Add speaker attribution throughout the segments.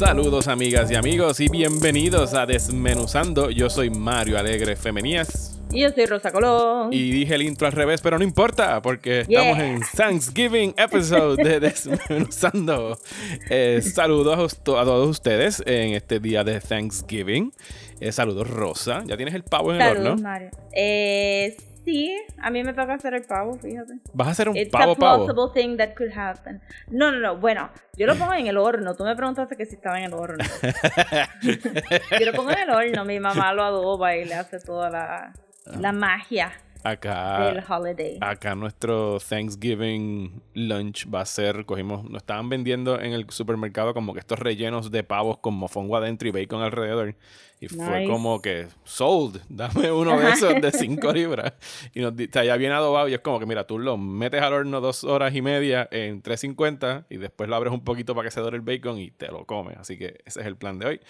Speaker 1: Saludos amigas y amigos y bienvenidos a Desmenuzando. Yo soy Mario Alegre Femenías.
Speaker 2: Y yo soy Rosa Colón.
Speaker 1: Y dije el intro al revés, pero no importa, porque estamos en Thanksgiving episode de Desmenuzando. Eh, saludos a, todos ustedes en este día de Thanksgiving. Eh, saludos, Rosa. ¿Ya tienes el pavo en el horno?
Speaker 2: Mario. Eh, sí, a mí me toca hacer el pavo, fíjate.
Speaker 1: ¿Vas a hacer un
Speaker 2: It's
Speaker 1: pavo
Speaker 2: a
Speaker 1: pavo?
Speaker 2: possible thing that could happen. No, no, no. Bueno, yo lo pongo en el horno. Tú me preguntaste que si estaba en el horno. yo lo pongo en el horno. Mi mamá lo adoba y le hace toda la, la magia
Speaker 1: Acá.
Speaker 2: del holiday.
Speaker 1: Acá nuestro Thanksgiving lunch va a ser, cogimos, nos estaban vendiendo en el supermercado como que estos rellenos de pavos con mofongo adentro y bacon alrededor. Y fue como que, sold, dame uno de esos de 5 libras. Y nos o sea, ya bien adobado y es como que, mira, tú lo metes al horno dos horas y media en 350 y después lo abres un poquito para que se dore el bacon y te lo comes. Así que ese es el plan de hoy.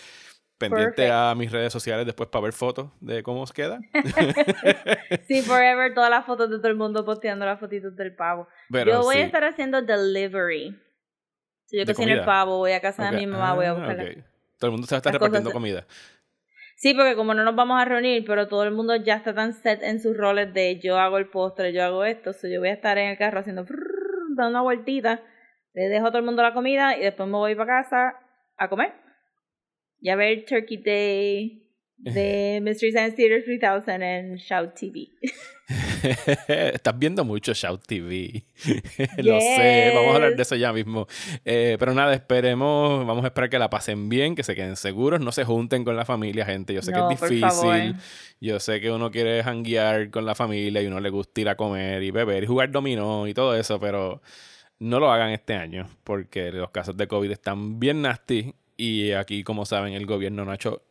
Speaker 1: Pendiente
Speaker 2: Perfect.
Speaker 1: a mis redes sociales después para ver fotos de cómo os queda.
Speaker 2: Sí, forever, todas las fotos de todo el mundo posteando las fotitos del pavo.
Speaker 1: Pero
Speaker 2: yo voy
Speaker 1: sí.
Speaker 2: a estar haciendo delivery. Si yo
Speaker 1: ¿De
Speaker 2: cocino el pavo, voy a casa de mi mamá, voy a
Speaker 1: Ah,
Speaker 2: buscarla.
Speaker 1: ok. Todo el mundo se va a estar repartiendo
Speaker 2: cosas-
Speaker 1: comida.
Speaker 2: Sí, porque como no nos vamos a reunir, pero todo el mundo ya está tan set en sus roles de yo hago el postre, yo hago esto, so yo voy a estar en el carro haciendo dando una vueltita, le dejo a todo el mundo la comida y después me voy para casa a comer. Y a ver Turkey Day de Mystery Science Theater 3000 en Shout TV.
Speaker 1: Estás viendo mucho Shout TV. Lo sé, vamos a hablar de eso ya mismo. Eh, pero nada, esperemos, vamos a esperar que la pasen bien, que se queden seguros, no se junten con la familia, gente. Yo sé
Speaker 2: No,
Speaker 1: que es difícil. Yo sé que uno quiere janguear con la familia y uno le gusta ir a comer y beber y jugar dominó y todo eso, pero no lo hagan este año porque los casos de COVID están bien nasty y aquí, como saben, el gobierno no ha hecho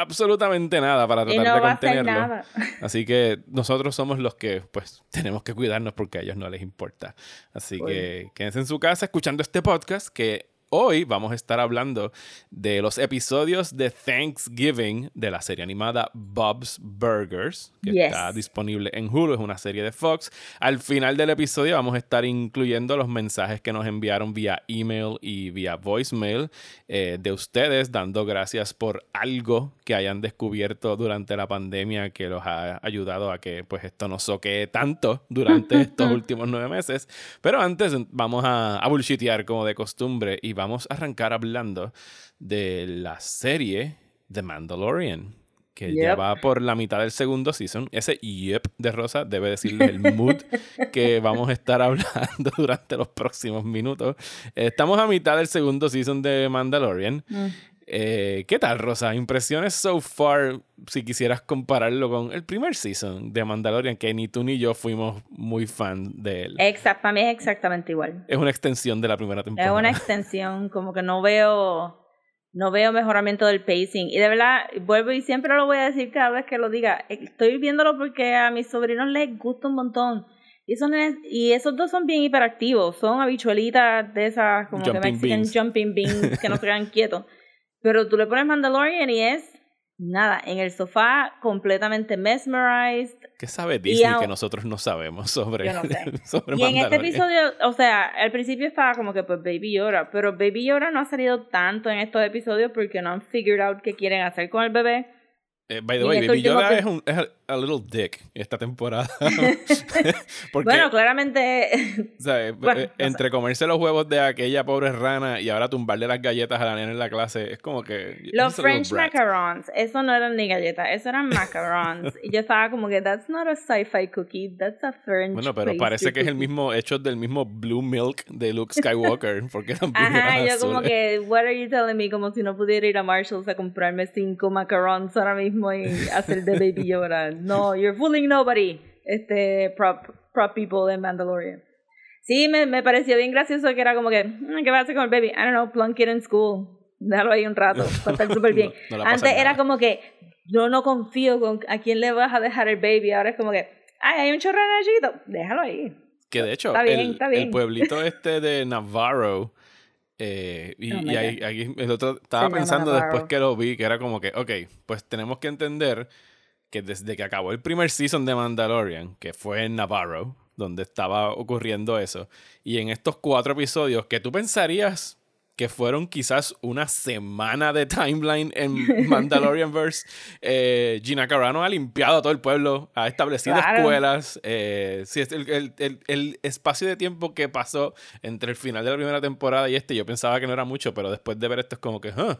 Speaker 1: absolutamente nada para tratar
Speaker 2: no
Speaker 1: de contenerlo. Así que nosotros somos los que pues tenemos que cuidarnos porque a ellos no les importa. Así que quédense en su casa escuchando este podcast que hoy vamos a estar hablando de los episodios de Thanksgiving de la serie animada Bob's Burgers, que
Speaker 2: Yes.
Speaker 1: está disponible en Hulu, es una serie de Fox. Al final del episodio vamos a estar incluyendo los mensajes que nos enviaron vía email y vía voicemail eh, de ustedes, dando gracias por algo que hayan descubierto durante la pandemia que los ha ayudado a que pues esto no soquee tanto durante estos últimos nueve meses. Pero antes vamos a, a bullshitear como de costumbre y vamos a arrancar hablando de la serie The Mandalorian. Que ya va por la mitad del segundo season. Ese yep de Rosa debe decirle el mood que vamos a estar hablando durante los próximos minutos. Estamos a mitad del segundo season de Mandalorian.
Speaker 2: Mm.
Speaker 1: Eh, ¿Qué tal, Rosa? Impresiones so far, si quisieras compararlo con el primer season de Mandalorian, que ni tú ni yo fuimos muy fan de él.
Speaker 2: Exacto, para mí es exactamente igual.
Speaker 1: Es una extensión de la primera
Speaker 2: Es
Speaker 1: temporada.
Speaker 2: una extensión, como que no veo, no veo mejoramiento del pacing. Y de verdad, vuelvo y siempre lo voy a decir cada vez que lo diga. Estoy viéndolo porque a mis sobrinos les gusta un montón. Y, esos nenes- y esos dos son bien hiperactivos. Son habichuelitas de esas, como que
Speaker 1: Jumping
Speaker 2: Mexican
Speaker 1: beans.
Speaker 2: jumping beans, que no se quedan quietos. Pero tú le pones Mandalorian y es nada, en el sofá, completamente mesmerized.
Speaker 1: ¿Qué sabe Disney
Speaker 2: a-
Speaker 1: que nosotros no sabemos sobre,
Speaker 2: Yo no sé.
Speaker 1: sobre
Speaker 2: Y en este episodio, o sea, al principio estaba como que pues Baby Yoda, pero Baby Yoda no ha salido tanto en estos episodios porque no han figured out qué quieren hacer con el bebé.
Speaker 1: Eh, by the way, Baby Yoda
Speaker 2: epi-
Speaker 1: es, un, es a, a little dick esta temporada. Porque,
Speaker 2: Bueno, claramente,
Speaker 1: sea, eh,
Speaker 2: bueno,
Speaker 1: eh,
Speaker 2: no sé.
Speaker 1: entre comerse los huevos de aquella pobre rana y ahora tumbarle las galletas a la nena en la clase, es como que...
Speaker 2: los French macarons, eso no eran ni galletas, eso eran macarons. y yo estaba como que, that's not a sci-fi cookie, that's a French
Speaker 1: Bueno, pero parece que es el
Speaker 2: cookie".
Speaker 1: mismo, hecho del mismo Blue Milk de Luke Skywalker, porque también
Speaker 2: Ajá,
Speaker 1: eran
Speaker 2: yo como que, what are you telling me? Como si no pudiera ir a Marshalls a comprarme cinco macarons ahora mismo y hacer de Baby Yoda. No, you're fooling nobody. Este, prop, prop people en Mandalorian. Sí, me, me pareció bien gracioso que era como que, "Mm, ¿qué va a hacer con el baby? I don't know, plunk it in school. déjalo ahí un rato, va a estar súper bien.
Speaker 1: No- no
Speaker 2: Antes era
Speaker 1: nada.
Speaker 2: como que, yo no confío con a quién le vas a dejar el baby, ahora es como que, ay, hay un chorro de chiquito, déjalo ahí.
Speaker 1: Que de hecho,
Speaker 2: Está bien,
Speaker 1: el,
Speaker 2: está bien.
Speaker 1: el pueblito este de Navarro, eh, y,
Speaker 2: Oh
Speaker 1: ahí, ahí el otro estaba pensando después que lo vi, que era como que, ok, pues tenemos que entender que desde que acabó el primer season de Mandalorian, que fue en Navarro, donde estaba ocurriendo eso, y en estos cuatro episodios que tú pensarías que fueron quizás una semana de timeline en Mandalorian Verse, eh, Gina Carano ha limpiado todo el pueblo, ha establecido
Speaker 2: Claro.
Speaker 1: escuelas, eh, sí, es el, el- el- el espacio de tiempo que pasó entre el final de la primera temporada y este, yo pensaba que no era mucho, pero después de ver esto es como que, huh,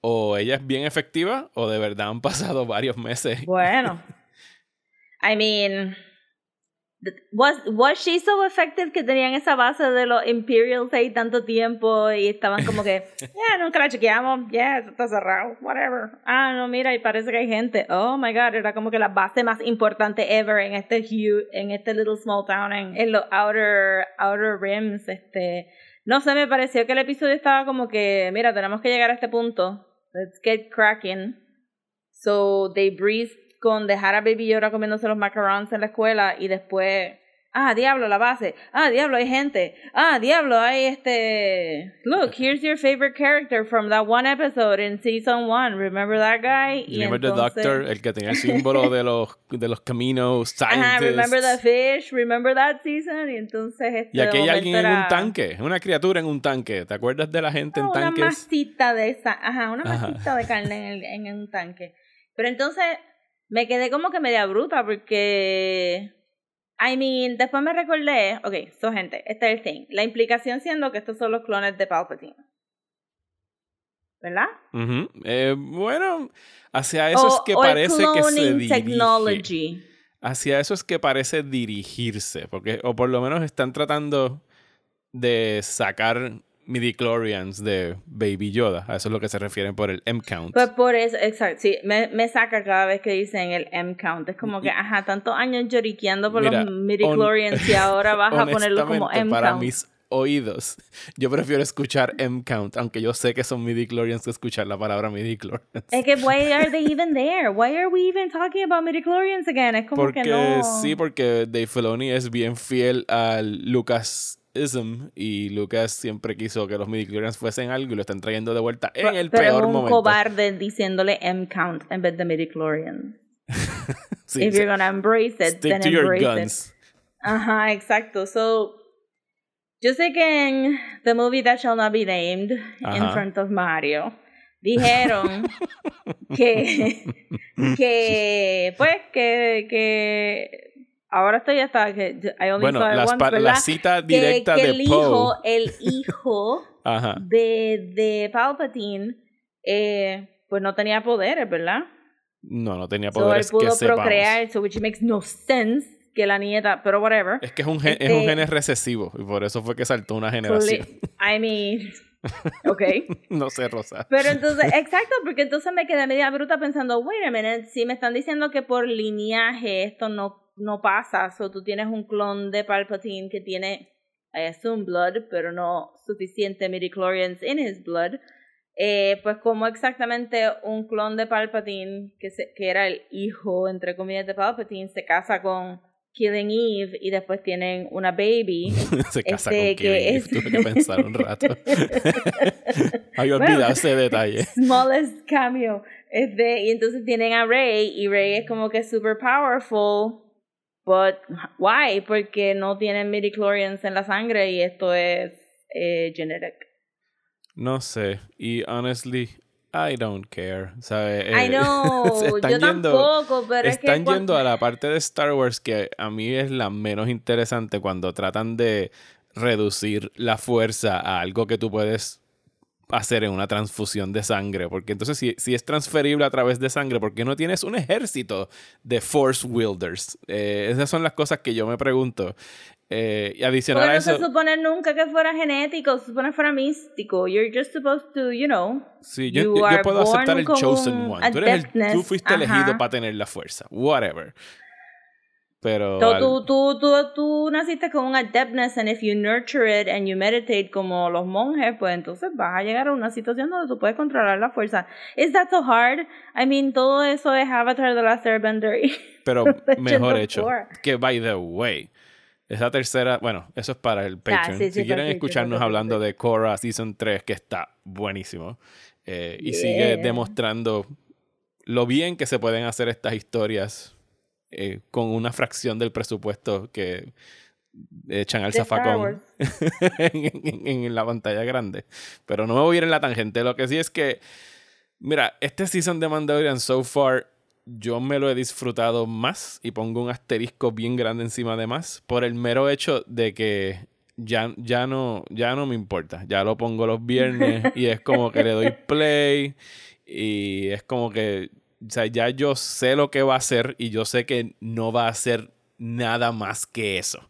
Speaker 1: o ella es bien efectiva o de verdad han pasado varios meses.
Speaker 2: Bueno. I mean, was, was she so effective que tenían esa base de los Imperials ahí tanto tiempo y estaban como que, ya, nunca la chequeamos, ya, eso está cerrado, whatever. Ah, no, mira, y parece que hay gente. Oh my god, era como que la base más importante ever en este huge, en este little small town, en, en los outer, outer rims, este. No sé, me pareció que el episodio estaba como que, mira, tenemos que llegar a este punto. Let's get cracking. So they breezed con dejar a Baby Yoda comiéndose los macarons en la escuela y después, ah, diablo, la base. Ah, diablo, hay gente. Ah, diablo, hay este. Look, here's your favorite character from that one episode in season one. Remember that guy? Y
Speaker 1: Remember the Doctor, el que tenía el símbolo de los, de los caminos
Speaker 2: Ajá, remember the
Speaker 1: scientists.
Speaker 2: fish, remember that season. Y entonces este
Speaker 1: Y aquí hay alguien en
Speaker 2: momento
Speaker 1: un
Speaker 2: era-
Speaker 1: tanque, una criatura en un tanque. ¿Te acuerdas de la gente en
Speaker 2: Ah, una
Speaker 1: tanques?
Speaker 2: masita de esa, ajá, una
Speaker 1: Ajá.
Speaker 2: masita de carne en, el- en un tanque. Pero entonces me quedé como que media bruta porque, I mean, después me recordé, ok, so gente, este es el thing. La implicación siendo que estos son los clones de Palpatine. ¿Verdad?
Speaker 1: Eh, bueno, hacia eso es que parece que se dirige.
Speaker 2: technology.
Speaker 1: Hacia eso es que parece dirigirse, porque o por lo menos están tratando de sacar midichlorians de Baby Yoda. A eso es lo que se refieren por el M-count.
Speaker 2: Pues por eso, exacto, sí, me, me saca cada vez que dicen el M-count. Es como que, ajá, tantos años lloriqueando por
Speaker 1: Mira,
Speaker 2: los midichlorians y ahora vas a ponerlo como
Speaker 1: Honestamente, para
Speaker 2: M-count.
Speaker 1: mis oídos, yo prefiero escuchar M-count, aunque yo sé que son midichlorians que escuchar la palabra midichlorians.
Speaker 2: Es que, why are they even there? Why are we even talking about midichlorians again? Es como
Speaker 1: Porque
Speaker 2: que no.
Speaker 1: sí, porque Dave Filoni es bien fiel al Lucasism y Lucas siempre quiso que los midichlorians fuesen algo y lo están trayendo de vuelta en
Speaker 2: Pero-
Speaker 1: el
Speaker 2: pero
Speaker 1: peor
Speaker 2: es un
Speaker 1: momento.
Speaker 2: cobarde diciéndole M-count en vez de midichlorians.
Speaker 1: Sí,
Speaker 2: If
Speaker 1: sí.
Speaker 2: you're gonna embrace it,
Speaker 1: Stick
Speaker 2: then
Speaker 1: to your
Speaker 2: embrace it.
Speaker 1: guns.
Speaker 2: Ajá, exacto. So, yo sé que en The Movie That Shall Not Be Named, in
Speaker 1: Ajá.
Speaker 2: front of Mario, dijeron que, que, pues, que, que, ahora estoy hasta que, I only
Speaker 1: Bueno,
Speaker 2: saw
Speaker 1: las
Speaker 2: once,
Speaker 1: la cita
Speaker 2: Que-
Speaker 1: directa
Speaker 2: que
Speaker 1: de
Speaker 2: el hijo, el hijo
Speaker 1: Ajá.
Speaker 2: de, de Palpatine, eh, pues no tenía poderes, ¿verdad?
Speaker 1: No, no tenía
Speaker 2: So, él
Speaker 1: poderes que
Speaker 2: pudo
Speaker 1: sepamos.
Speaker 2: procrear, so which makes no sense que la nieta, pero whatever.
Speaker 1: Es que es un, gen, es un
Speaker 2: Este-
Speaker 1: gen recesivo y por eso fue que saltó una generación.
Speaker 2: I mean, ok.
Speaker 1: no sé, Rosa.
Speaker 2: Pero entonces, exacto, porque entonces me quedé media bruta pensando, wait a minute, si me están diciendo que por lineaje esto no, no pasa, o tú tienes un clon de Palpatine que tiene, I assume blood, pero no suficiente midichlorians in his blood, eh, pues como exactamente un clon de Palpatine, que, se, que era el hijo, entre comillas, de Palpatine, se casa con Killing Eve y después tienen una baby.
Speaker 1: Se casa
Speaker 2: Este,
Speaker 1: con
Speaker 2: que
Speaker 1: Killing Eve.
Speaker 2: es-
Speaker 1: Tuve que pensar un rato. Había
Speaker 2: Bueno.
Speaker 1: olvidado ese detalle.
Speaker 2: smallest cameo. Este, y entonces tienen a Rey y Rey es como que super powerful. But why? Porque no tienen midichlorians en la sangre y esto es eh, genetic.
Speaker 1: No sé. Y honestly, I don't care. ¿Sabe?
Speaker 2: I
Speaker 1: Eh,
Speaker 2: know,
Speaker 1: se están
Speaker 2: yo
Speaker 1: yendo-
Speaker 2: tampoco, pero es que
Speaker 1: Están yendo a la parte de Star Wars que a mí es la menos interesante cuando tratan de reducir la fuerza a algo que tú puedes hacer en una transfusión de sangre. Porque entonces, si, si es transferible a través de sangre, ¿por qué no tienes un ejército de Force Wielders? Eh, esas son las cosas que yo me pregunto. Eh, y adicional
Speaker 2: Porque
Speaker 1: a
Speaker 2: no se
Speaker 1: eso,
Speaker 2: supone nunca que fuera genético, se supone que fuera místico. You're just supposed to, you know.
Speaker 1: sí, yo, yo- yo puedo aceptar el Chosen One. Tú, eres el- tú fuiste elegido
Speaker 2: ajá.
Speaker 1: para tener la fuerza. Whatever. Pero
Speaker 2: Tú,
Speaker 1: al-
Speaker 2: tú, tú, tú, tú naciste con un adeptness and if you nurture it and you meditate como los monjes, pues entonces vas a llegar a una situación donde tú puedes controlar la fuerza. Is that so hard? I mean, todo eso es Avatar de la Airbender y
Speaker 1: pero mejor hecho. Que by the way, esa tercera, bueno, eso es para el Patreon.
Speaker 2: Ah, sí, sí,
Speaker 1: si quieren escucharnos
Speaker 2: el
Speaker 1: hablando de Korra Season 3, que está buenísimo. eh, y
Speaker 2: Yeah.
Speaker 1: sigue demostrando lo bien que se pueden hacer estas historias eh, con una fracción del presupuesto que echan al zafacón en- en la pantalla grande. Pero no me voy a ir en la tangente. Lo que sí es que, mira, este season de Mandalorian so far, yo me lo he disfrutado más y pongo un asterisco bien grande encima de más por el mero hecho de que ya, ya, no, ya no me importa. Ya lo pongo los viernes y es como que le doy play y es como que, o sea, ya yo sé lo que va a hacer y yo sé que no va a hacer nada más que eso.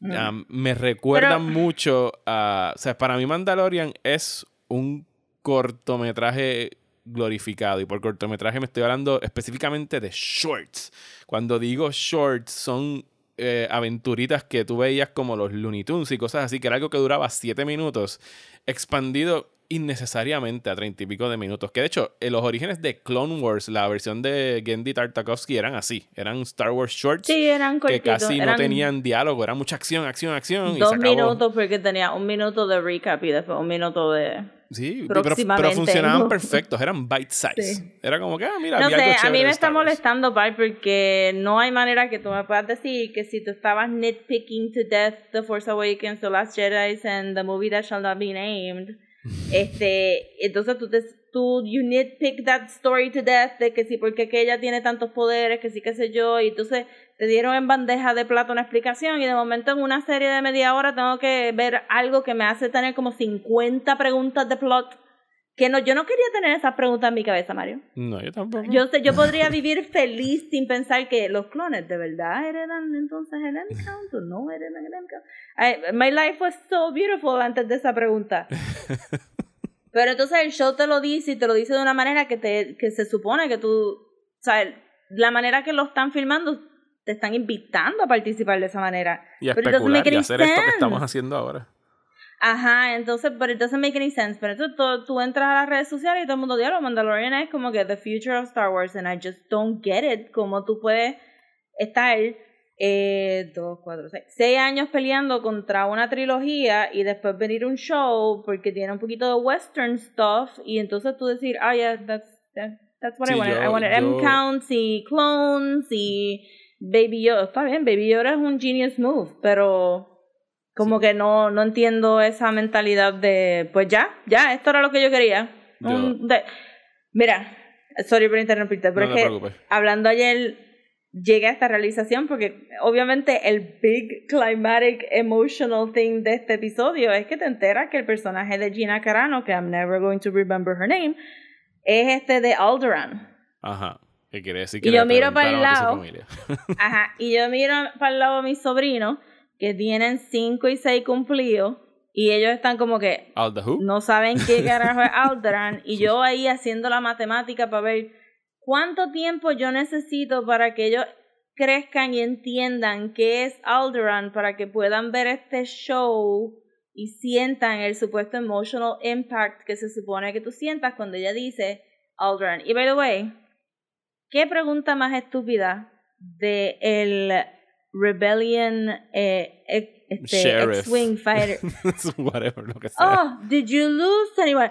Speaker 2: Mm.
Speaker 1: Um, me recuerda
Speaker 2: Pero-
Speaker 1: mucho a. O sea, para mí Mandalorian es un cortometraje glorificado. Y por cortometraje me estoy hablando específicamente de shorts. Cuando digo shorts, son eh, aventuritas que tú veías como los Looney Tunes y cosas así, que era algo que duraba 7 minutos, expandido innecesariamente a treinta y pico de minutos. Que de hecho, en los orígenes de Clone Wars, la versión de Gendy Tartakovsky eran así. Eran Star Wars shorts
Speaker 2: Sí, eran
Speaker 1: que
Speaker 2: cortitos.
Speaker 1: casi no
Speaker 2: eran
Speaker 1: tenían diálogo, era mucha acción, acción, acción. y
Speaker 2: dos
Speaker 1: se acabó.
Speaker 2: minutos porque tenía un minuto de recap y después un minuto de...
Speaker 1: Sí, pero, pero funcionaban
Speaker 2: ¿no?
Speaker 1: perfectos, eran bite size.
Speaker 2: Sí.
Speaker 1: Era como que, ah, mira,
Speaker 2: No sé, a mí me está molestando, Pai, porque no hay manera que tú me puedas decir que si tú estabas nitpicking to death The Force Awakens, The Last Jedi and The Movie That Shall Not Be Named, este, entonces tú, te, tú, you nitpick that story to death de que sí, porque que ella tiene tantos poderes, que sí, qué sé yo, y entonces te dieron en bandeja de plata una explicación y de momento en una serie de media hora tengo que ver algo que me hace tener como 50 preguntas de plot. Que no, yo no quería tener esas preguntas en mi cabeza, Mario.
Speaker 1: No, yo tampoco.
Speaker 2: Yo sé, yo podría vivir feliz sin pensar que los clones de verdad heredan entonces el Endcount o no heredan el Endcount. I- My life was so beautiful antes de esa pregunta. Pero entonces el show te lo dice y te lo dice de una manera que te que se supone que tú, o sea, la manera que lo están filmando te están invitando a participar de esa manera.
Speaker 1: y a
Speaker 2: doesn't
Speaker 1: especular y hacer esto que estamos haciendo ahora.
Speaker 2: Ajá, entonces, but it doesn't make any sense. Pero entonces tú, tú entras a las redes sociales y todo el mundo dice, Mandalorian es como que the future of Star Wars and I just don't get it. Como tú puedes estar eh, dos, cuatro, seis, seis años peleando contra una trilogía y después venir un show porque tiene un poquito de western stuff y entonces tú decir, ah, yeah, that's, that- that's what I wanted.
Speaker 1: yo-
Speaker 2: I wanted
Speaker 1: yo-
Speaker 2: M-counts y clones y Baby Yoda. Está bien, Baby Yoda es un genius move, pero como que no, no entiendo esa mentalidad de, pues ya, ya, esto era lo que yo quería.
Speaker 1: Yo-
Speaker 2: Un- de- mira, sorry por interrumpirte, pero
Speaker 1: No
Speaker 2: es que hablando ayer llegué a esta realización porque obviamente el big climatic emotional thing de este episodio es que te enteras que el personaje de Gina Carano, que I'm never going to remember her name, es este de Alderaan.
Speaker 1: Ajá. ¿Qué quiere decir? Que
Speaker 2: Y yo miro para el
Speaker 1: a
Speaker 2: lado. Ajá, y yo miro para el lado de mis sobrinos que tienen 5 y 6 cumplidos y ellos están como que no saben qué carajo es Alderaan y yo ahí haciendo la matemática para ver cuánto tiempo yo necesito para que ellos crezcan y entiendan qué es Alderaan para que puedan ver este show y sientan el supuesto emotional impact que se supone que tú sientas cuando ella dice Alderaan. Y by the way, ¿qué pregunta más estúpida de el Rebellion eh, este,
Speaker 1: Sheriff.
Speaker 2: X-Wing fighter?
Speaker 1: Whatever, lo que sea.
Speaker 2: Oh, did you lose anyone?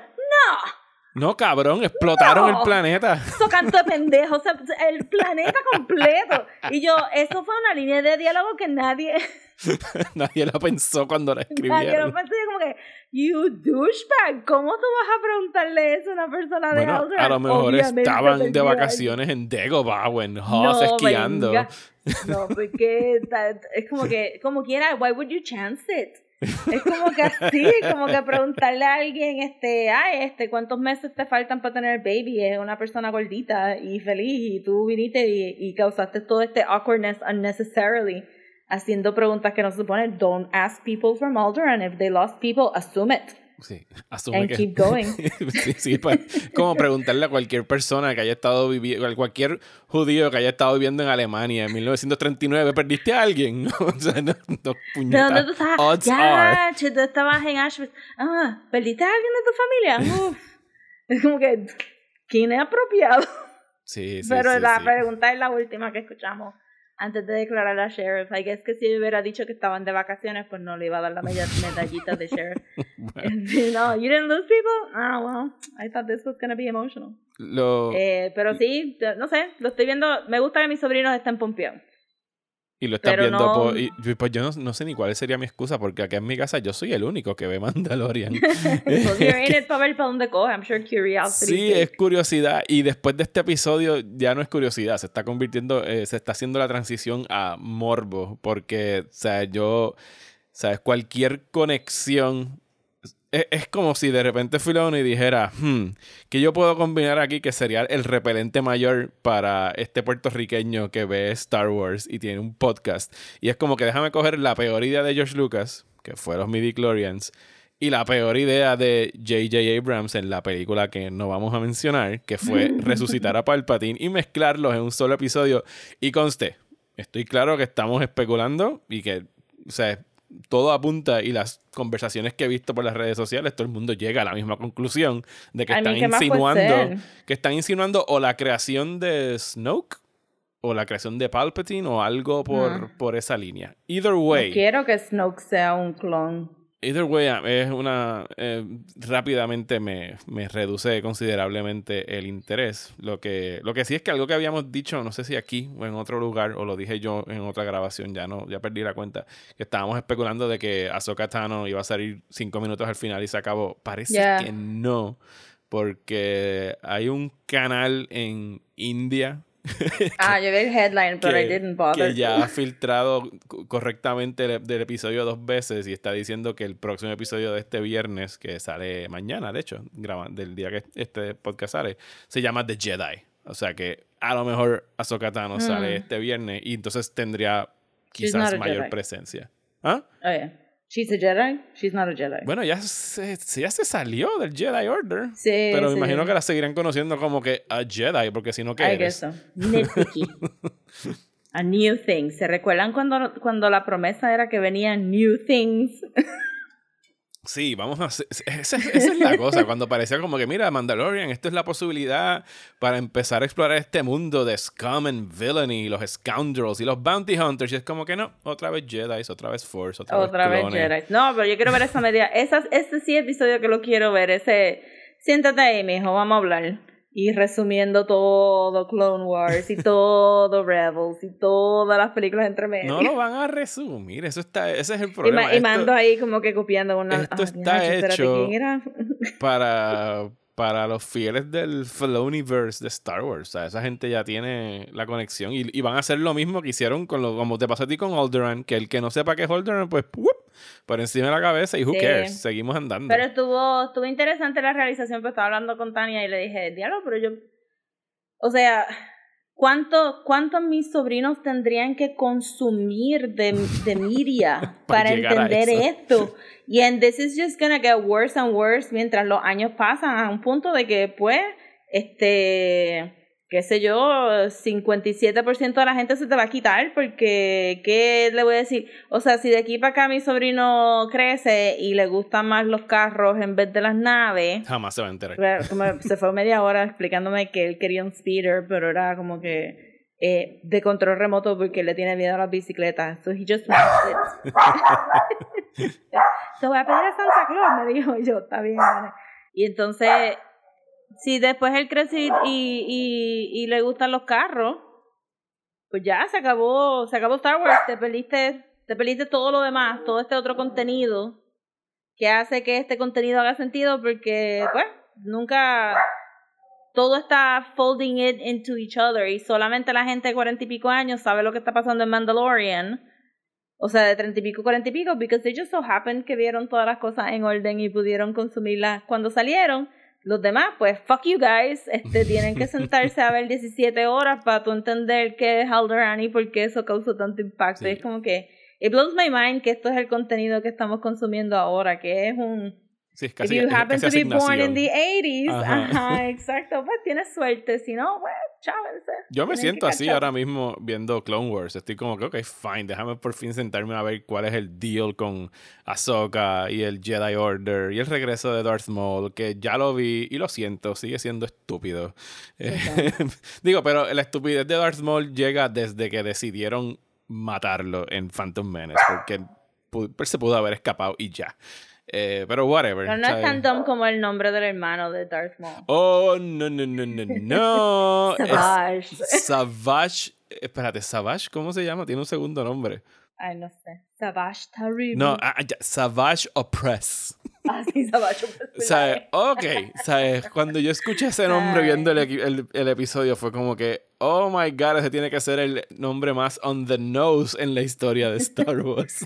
Speaker 2: No,
Speaker 1: No, cabrón, explotaron
Speaker 2: No.
Speaker 1: el planeta.
Speaker 2: eso canto de pendejo, o sea, el planeta completo. Y yo, eso fue una línea de diálogo que nadie,
Speaker 1: Nadie la pensó cuando la
Speaker 2: nadie lo
Speaker 1: escribieron.
Speaker 2: pensó. Yo como que, you douchebag, ¿cómo tú vas a preguntarle eso a una persona de
Speaker 1: Bueno,
Speaker 2: Alderaan?
Speaker 1: a lo mejor
Speaker 2: Obviamente
Speaker 1: estaban de vacaciones en Dagobah, en Hoth,
Speaker 2: No,
Speaker 1: esquiando.
Speaker 2: venga. No, porque ta- es como que, como quiera, why would you chance it? Es como que así, como que preguntarle a alguien, este, ay, este, ¿cuántos meses te faltan para tener baby? Es una persona gordita y feliz y tú viniste y, causaste todo este awkwardness unnecessarily haciendo preguntas que no se suponen. Don't ask people from Alderaan. If they lost people, assume it.
Speaker 1: Sí, asume
Speaker 2: And
Speaker 1: que...
Speaker 2: keep going.
Speaker 1: sí, sí, pues, como preguntarle a cualquier persona que haya estado viviendo, cualquier judío que haya estado viviendo en Alemania en 1939, ¿perdiste a alguien? o sea, no, no,
Speaker 2: ¿De
Speaker 1: puñeta.
Speaker 2: dónde tú estabas?
Speaker 1: Odds are.
Speaker 2: Ya, che, tú estabas en Auschwitz. Ah, ¿perdiste a alguien de tu familia? Uf. Es como que, ¿quién es apropiado?
Speaker 1: Sí, sí,
Speaker 2: Pero
Speaker 1: sí,
Speaker 2: la
Speaker 1: sí.
Speaker 2: pregunta es la última que escuchamos antes de declarar a sheriff. I guess que si hubiera dicho que estaban de vacaciones, pues no le iba a dar la meda- medallita de sheriff. no, you didn't lose people? Ah, well, I thought this was gonna be emotional.
Speaker 1: Lo-
Speaker 2: Eh, pero sí, no sé, lo estoy viendo. Me gusta que mis sobrinos estén pompeados.
Speaker 1: Y lo estás
Speaker 2: pero
Speaker 1: viendo
Speaker 2: no-
Speaker 1: por... y- y pues yo no, no sé ni cuál sería mi excusa, porque acá en mi casa yo soy el único que ve Mandalorian.
Speaker 2: Pues you're in it para ver para dónde coge. I'm sure curiosity.
Speaker 1: Sí, es curiosidad. Y después de este episodio ya no es curiosidad, se está convirtiendo, eh, se está haciendo la transición a morbo. Porque, o sea, yo, ¿sabes? Cualquier conexión. Es, es como si de repente y dijera, hmm, que yo puedo combinar aquí que sería el repelente mayor para este puertorriqueño que ve Star Wars y tiene un podcast. Y es como que déjame coger la peor idea de George Lucas, que fue los midi-chlorians, y la peor idea de J.J. Abrams en la película que no vamos a mencionar, que fue resucitar a Palpatine y mezclarlos en un solo episodio. Y conste, estoy claro que estamos especulando y que, o sea, todo apunta y las conversaciones que he visto por las redes sociales, todo el mundo llega a la misma conclusión de que
Speaker 2: I
Speaker 1: están
Speaker 2: ¿qué más puede
Speaker 1: insinuando, que están insinuando o la creación de Snoke o la creación de Palpatine o algo por,
Speaker 2: Ah.
Speaker 1: por esa línea. Either
Speaker 2: No
Speaker 1: way.
Speaker 2: quiero que Snoke sea un clon.
Speaker 1: Either way, es una. eh, rápidamente me, me reduce considerablemente el interés. Lo que, lo que sí es que algo que habíamos dicho, no sé si aquí o en otro lugar, o lo dije yo en otra grabación, ya no, ya perdí la cuenta, que estábamos especulando de que Ahsoka Tano iba a salir cinco minutos al final y se acabó. Parece que no, porque hay un canal en India
Speaker 2: Ah, yo vi el headline, pero I didn't bother.
Speaker 1: que ya ha filtrado co- correctamente el- del episodio dos veces y está diciendo que el próximo episodio de este viernes, que sale mañana, de hecho, graba- del día que este podcast sale, se llama The Jedi. O sea que a lo mejor Ahsoka Tano sale
Speaker 2: Mm.
Speaker 1: este viernes y entonces tendría quizás mayor
Speaker 2: Jedi.
Speaker 1: presencia. ¿Ah?
Speaker 2: Oh, yeah. She's a Jedi. She's not a Jedi.
Speaker 1: Bueno, ya se, ya se salió del Jedi Order.
Speaker 2: sí,
Speaker 1: Pero me
Speaker 2: sí.
Speaker 1: imagino que la seguirán conociendo como que a Jedi, porque si no, ¿qué
Speaker 2: I
Speaker 1: eres?
Speaker 2: guess so. Nitpicky. a new thing. ¿Se recuerdan cuando, cuando la promesa era que venían new things?
Speaker 1: Sí, vamos a hacer. Esa, esa es la cosa. Cuando parecía como que, mira, Mandalorian, esto es la posibilidad para empezar a explorar este mundo de scum and villainy, los scoundrels y los bounty hunters. Y es como que no, otra vez Jedi, otra vez Force, otra,
Speaker 2: Otra vez. Jedi. No, pero yo quiero ver esa media. Esas, ese sí episodio que lo quiero ver. Ese. Siéntate ahí, mijo, vamos a hablar. Y resumiendo todo Clone Wars y todo Rebels y todas las películas entre medio.
Speaker 1: No lo van a resumir, eso está, ese es el
Speaker 2: y,
Speaker 1: problema.
Speaker 2: ma- y
Speaker 1: Esto-
Speaker 2: mando ahí como que copiando una.
Speaker 1: esto está hecho- para, para los fieles del Filoniverse de Star Wars. O sea, esa gente ya tiene la conexión y, y van a hacer lo mismo que hicieron con lo, como te pasó a ti con Alderaan, que el que no sepa qué es Alderaan, pues ¡wup! Por encima de la cabeza y who
Speaker 2: Sí.
Speaker 1: cares, seguimos andando.
Speaker 2: Pero estuvo, estuvo interesante la realización, pero estaba hablando con Tania y le dije, diablo, pero yo. O sea, ¿cuánto, cuánto mis sobrinos tendrían que consumir de, de media
Speaker 1: Para
Speaker 2: para, entender esto? Y and this is just gonna get worse and worse mientras los años pasan a un punto de que, pues, este qué sé yo, 57% de la gente se te va a quitar porque, ¿qué le voy a decir? O sea, si de aquí para acá mi sobrino crece y le gustan más los carros en vez de las naves,
Speaker 1: Jamás se va a enterar.
Speaker 2: se fue media hora explicándome que él quería un speeder, pero era como que eh, de control remoto porque le tiene miedo a las bicicletas. So he just wants it. Te voy a pedir a Santa Claus, me dijo yo, está bien, vale. Y entonces, si después él crece y, y, y, le gustan los carros, pues ya se acabó, se acabó Star Wars, te perdiste, te perdiste todo lo demás, todo este otro contenido que hace que este contenido haga sentido porque, pues, nunca todo está folding it into each other y solamente la gente de cuarenta y pico años sabe lo que está pasando en Mandalorian. O sea, de treinta y pico, cuarenta y pico, because they just so happened que vieron todas las cosas en orden y pudieron consumirlas cuando salieron. Los demás, pues, fuck you guys, este, tienen que sentarse a ver 17 horas para tú entender qué es Alderaan y por qué eso causó tanto impacto.
Speaker 1: Sí.
Speaker 2: Y es como que, it blows my mind que esto es el contenido que estamos consumiendo ahora, que es un
Speaker 1: Sí, es
Speaker 2: If
Speaker 1: casi,
Speaker 2: you
Speaker 1: es
Speaker 2: happen to be born in the 80s,
Speaker 1: Ajá.
Speaker 2: ajá, exacto, pues tienes suerte. Si no, pues, chávense.
Speaker 1: Yo me
Speaker 2: Tienen
Speaker 1: siento así ahora mismo viendo Clone Wars. Estoy como que, ok, fine, déjame por fin sentarme a ver cuál es el deal con Ahsoka y el Jedi Order y el regreso de Darth Maul, que ya lo vi y lo siento, sigue siendo estúpido. Eh, Digo, pero la estupidez de Darth Maul llega desde que decidieron matarlo en Phantom Menace, porque se pudo haber escapado y ya. Eh, pero whatever.
Speaker 2: Pero no es tan dumb como el nombre del hermano de Darth Maul.
Speaker 1: Oh, no, no, no, no, no. Es-
Speaker 2: Savage.
Speaker 1: Savage. Espérate, Savage, ¿cómo se llama? Tiene un segundo nombre.
Speaker 2: Ay, no sé. Savage Terrible.
Speaker 1: No, ya, Savage Opress.
Speaker 2: Ah, sí, Savage.
Speaker 1: O sea, ok, ¿sabes? Cuando yo escuché ese nombre viendo el, el- el episodio fue como que, oh my god, ese tiene que ser el nombre más on the nose en la historia de Star Wars.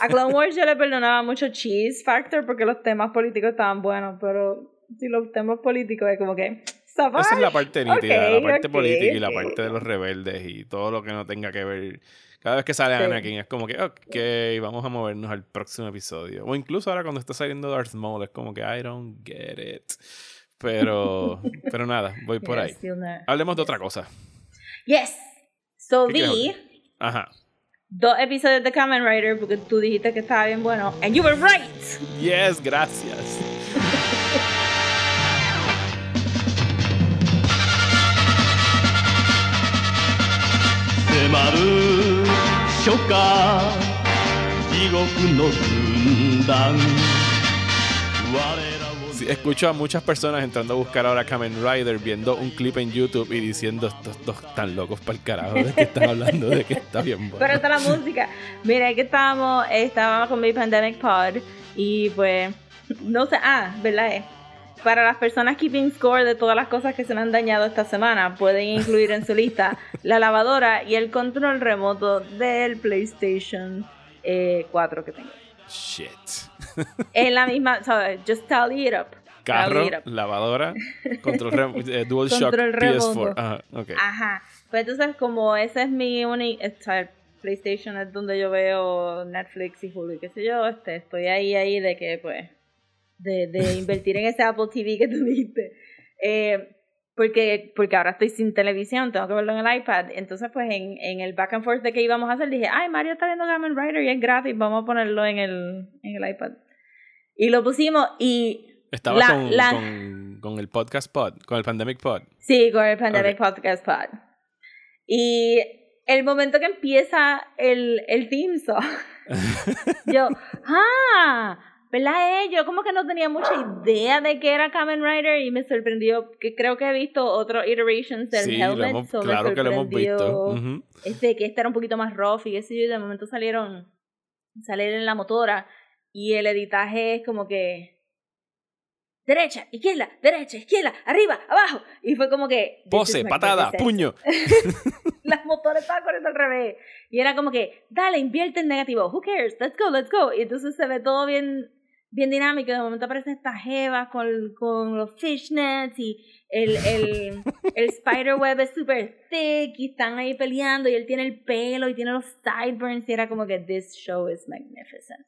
Speaker 2: A Clone Wars yo le perdonaba mucho Cheese Factor porque los temas políticos estaban buenos, pero si los temas políticos es como que. Savage.
Speaker 1: Esa es la parte nítida,
Speaker 2: Ok,
Speaker 1: la parte
Speaker 2: ok,
Speaker 1: política y la parte de los rebeldes y todo lo que no tenga que ver. Cada vez que sale
Speaker 2: Sí.
Speaker 1: Anakin es como que, ok, vamos a movernos al próximo episodio. O incluso ahora cuando está saliendo Darth Maul es como que, I don't get it. Pero, pero nada, voy por ahí. Hablemos de otra cosa.
Speaker 2: Yes. So
Speaker 1: ¿Qué quieres
Speaker 2: vi
Speaker 1: Ajá.
Speaker 2: dos episodios de Kamen Rider porque tú dijiste que estaba bien bueno. And you were right.
Speaker 1: Yes, gracias
Speaker 3: 迫る初夏地獄の軍団我らを
Speaker 1: Sí, escucho a muchas personas entrando a buscar ahora Kamen Rider, viendo un clip en YouTube y diciendo estos dos tan locos para el carajo de que están hablando, de que está bien bueno.
Speaker 2: Pero está la música. Mira, que estábamos, estábamos con mi Pandemic Pod y pues, no sé, ah, ¿verdad? para las personas keeping score de todas las cosas que se me han dañado esta semana, pueden incluir en su lista la lavadora y el control remoto del PlayStation eh, 4 que tengo.
Speaker 1: Shit.
Speaker 2: En la misma, ¿sabes? Just tally it up.
Speaker 1: Carro,
Speaker 2: Tally it up.
Speaker 1: lavadora, control eh, DualShock
Speaker 2: Control
Speaker 1: PS4.
Speaker 2: remoto.
Speaker 1: Ajá, ok.
Speaker 2: Ajá. Pues entonces, como ese es mi único. PlayStation es donde yo veo Netflix y Hulu y qué sé yo, este, estoy ahí, ahí de que, pues. De, de invertir en ese Apple TV que tú dijiste. Eh, porque, porque ahora estoy sin televisión, tengo que verlo en el iPad. Entonces, pues en, en el back and forth de que íbamos a hacer, dije, ay, Mario está viendo Kamen Rider y es gratis, vamos a ponerlo en el, en el iPad. Y lo pusimos y
Speaker 1: Estaba
Speaker 2: la-
Speaker 1: con,
Speaker 2: la-
Speaker 1: con, con el podcast pod, con el Pandemic pod.
Speaker 2: Sí, con el Pandemic
Speaker 1: Ok.
Speaker 2: Podcast Pod. Y el momento que empieza el, el theme song, yo, ah, ¿verdad? eh? Yo como que no tenía mucha idea de que era Kamen Rider y me sorprendió que creo que he visto otros iterations del
Speaker 1: Sí,
Speaker 2: Helmet.
Speaker 1: hemos-
Speaker 2: so me
Speaker 1: claro que lo hemos visto.
Speaker 2: Este, que este era un poquito más rough y qué sé yo, y de momento salieron, salieron en la motora y el editaje es como que derecha, izquierda, derecha, izquierda, arriba, abajo. Y fue como que.
Speaker 1: Pose, patada, puño.
Speaker 2: Las motores estaban corriendo al revés. Y era como que, dale, invierte en negativo. Who cares? Let's go, let's go. Y entonces se ve todo bien, bien dinámico. De momento aparecen estas jevas con, con los fishnets y el, el, el spiderweb es super thick y están ahí peleando y él tiene el pelo y tiene los sideburns y era como que this show is magnificent.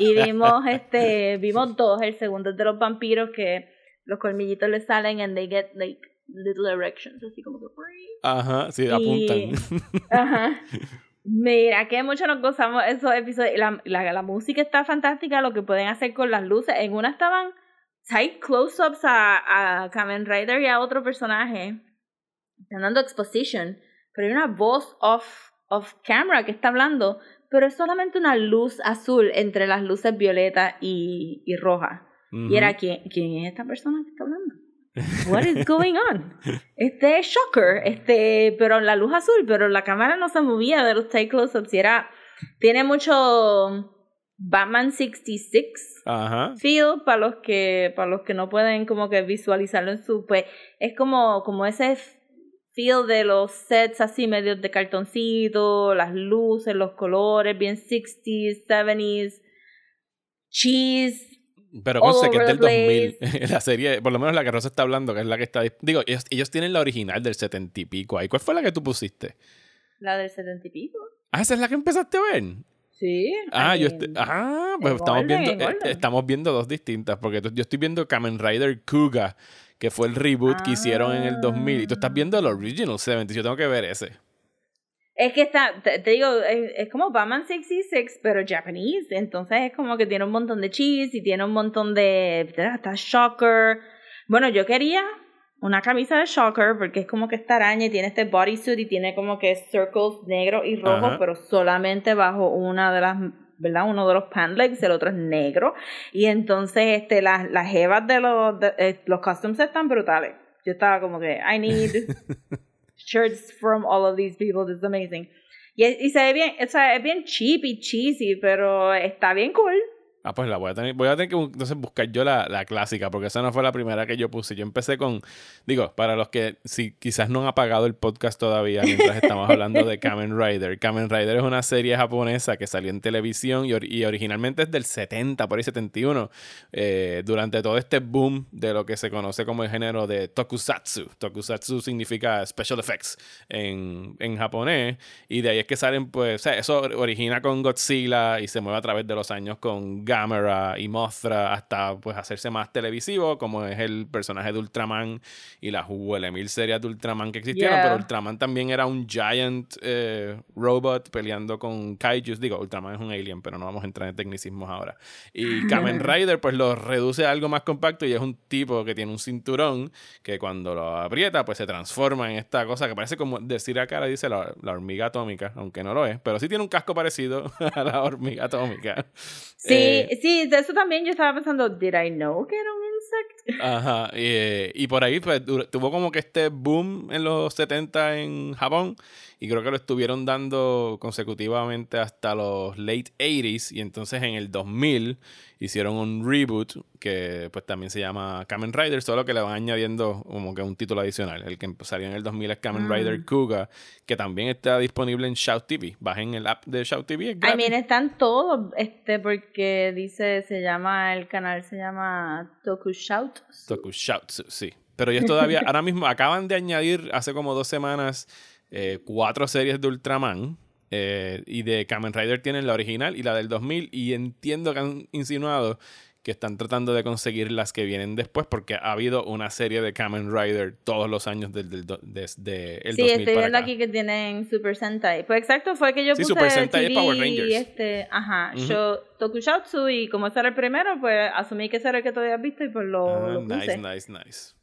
Speaker 2: y vimos este vimos dos el segundo es de los vampiros que los colmillitos le salen and they get like little erections así como que
Speaker 1: Ajá, sí,
Speaker 2: Y-
Speaker 1: apuntan.
Speaker 2: Ajá. Mira, que mucho nos gozamos esos episodios. La, la, la música está fantástica, lo que pueden hacer con las luces. En una estaban tight close-ups a, a Kamen Rider y a otro personaje. Están dando exposition, pero hay una voz off, off camera que está hablando, pero es solamente una luz azul entre las luces violeta y, y roja. Y era, ¿quién, ¿quién es esta persona que está hablando? What is going on? Este es Shocker, este, pero la luz azul, pero la cámara no se movía de los take close-ups y era, tiene mucho Batman 66
Speaker 1: Ajá.
Speaker 2: feel para los que, para los que no pueden como que visualizarlo en su, pues, es como, como ese feel de los sets así medios de cartoncito, las luces, los colores, bien 60s, 70s, cheese,
Speaker 1: Pero conste que es del
Speaker 2: the
Speaker 1: 2000. La serie, por lo menos la que Rosa está hablando, que es la que está. Digo, ellos, ellos tienen la original del 70 y pico ahí. ¿Cuál fue la que tú pusiste?
Speaker 2: la del 70 y pico.
Speaker 1: Ah, esa es la que empezaste a ver.
Speaker 2: Sí.
Speaker 1: Ah, yo estoy, ah, pues estamos viendo,
Speaker 2: en
Speaker 1: eh, estamos viendo dos distintas, porque yo estoy viendo Kamen Rider Kuga, que fue el reboot que hicieron en el 2000, y tú estás viendo el Original 70, yo tengo que ver ese.
Speaker 2: Es que está, te, te digo, es, es como Batman 66, pero japonés. Entonces es como que tiene un montón de cheese y tiene un montón de. Hasta Shocker. Bueno, yo quería una camisa de Shocker porque es como que esta araña y tiene este bodysuit y tiene como que circles negros y rojos,
Speaker 1: Ajá.
Speaker 2: pero solamente bajo una de las. ¿verdad? Uno de los pant legs, el otro es negro. Y entonces este, las, las jevas de los, de- eh, los costumes están brutales. Yo estaba como que, I need shirts from all of these people, this is amazing. Y, y se ve bien, o sea, es bien cheap y cheesy, pero está bien cool.
Speaker 1: Ah, pues la voy a tener, voy a tener que entonces buscar yo la, la clásica, porque esa no fue la primera que yo puse. Yo empecé con, digo, para los que si quizás no han apagado el podcast todavía mientras estamos hablando de Kamen Rider. Kamen Rider es una serie japonesa que salió en televisión y, y originalmente es del 70, por ahí 71, eh, durante todo este boom de lo que se conoce como el género de tokusatsu. Tokusatsu significa special effects en, en japonés, y de ahí es que salen, pues, o sea, eso origina con Godzilla y se mueve a través de los años con Gamera y Mothra hasta pues hacerse más televisivo, como es el personaje de Ultraman y las mil series de Ultraman que existieron,
Speaker 2: Yeah.
Speaker 1: pero Ultraman también era un giant eh, robot peleando con kaijus. Digo, Ultraman es un alien, pero no vamos a entrar en tecnicismos ahora. Y Kamen Rider pues lo reduce a algo más compacto y es un tipo que tiene un cinturón que cuando lo aprieta pues se transforma en esta cosa que parece como decir acá le dice la, la hormiga atómica, aunque no lo es, pero sí tiene un casco parecido a la hormiga atómica.
Speaker 2: Sí,
Speaker 1: Eh,
Speaker 2: sí, de eso también yo estaba pensando, ¿did I know que era un insect?
Speaker 1: Ajá, eh, y por ahí pues, tuvo como que este boom en los 70 en Japón y creo que lo estuvieron dando consecutivamente hasta los late 80s y entonces en el 2000 hicieron un reboot que pues también se llama Kamen Rider, solo que le van añadiendo como que un título adicional. El que salió en el 2000 es Kamen
Speaker 2: Mm.
Speaker 1: Rider Kuga, que también está disponible en Shout TV. Bajen el app de Shout TV. es
Speaker 2: I mean, están todos, este, porque dice, se llama, el canal se llama Tokushout.
Speaker 1: Tokushoutsu, sí. Pero ellos todavía, ahora mismo acaban de añadir hace como dos semanas eh, cuatro series de Ultraman. eh, y de Kamen Rider tienen la original y la del 2000. Y entiendo que han insinuado que están tratando de conseguir las que vienen después porque ha habido una serie de Kamen Rider todos los años desde el, desde el
Speaker 2: Sí,
Speaker 1: 2000
Speaker 2: estoy viendo aquí que tienen Super Sentai. Pues exacto, fue que yo
Speaker 1: Sí,
Speaker 2: puse
Speaker 1: Super Sentai
Speaker 2: TV
Speaker 1: Power Rangers.
Speaker 2: y este, ajá,
Speaker 1: Ujú.
Speaker 2: yo Tokushoutsu y como ese era el primero, pues asumí que ese era el que todavía has visto y pues lo,
Speaker 1: Ah,
Speaker 2: lo puse.
Speaker 1: nice, nice, nice.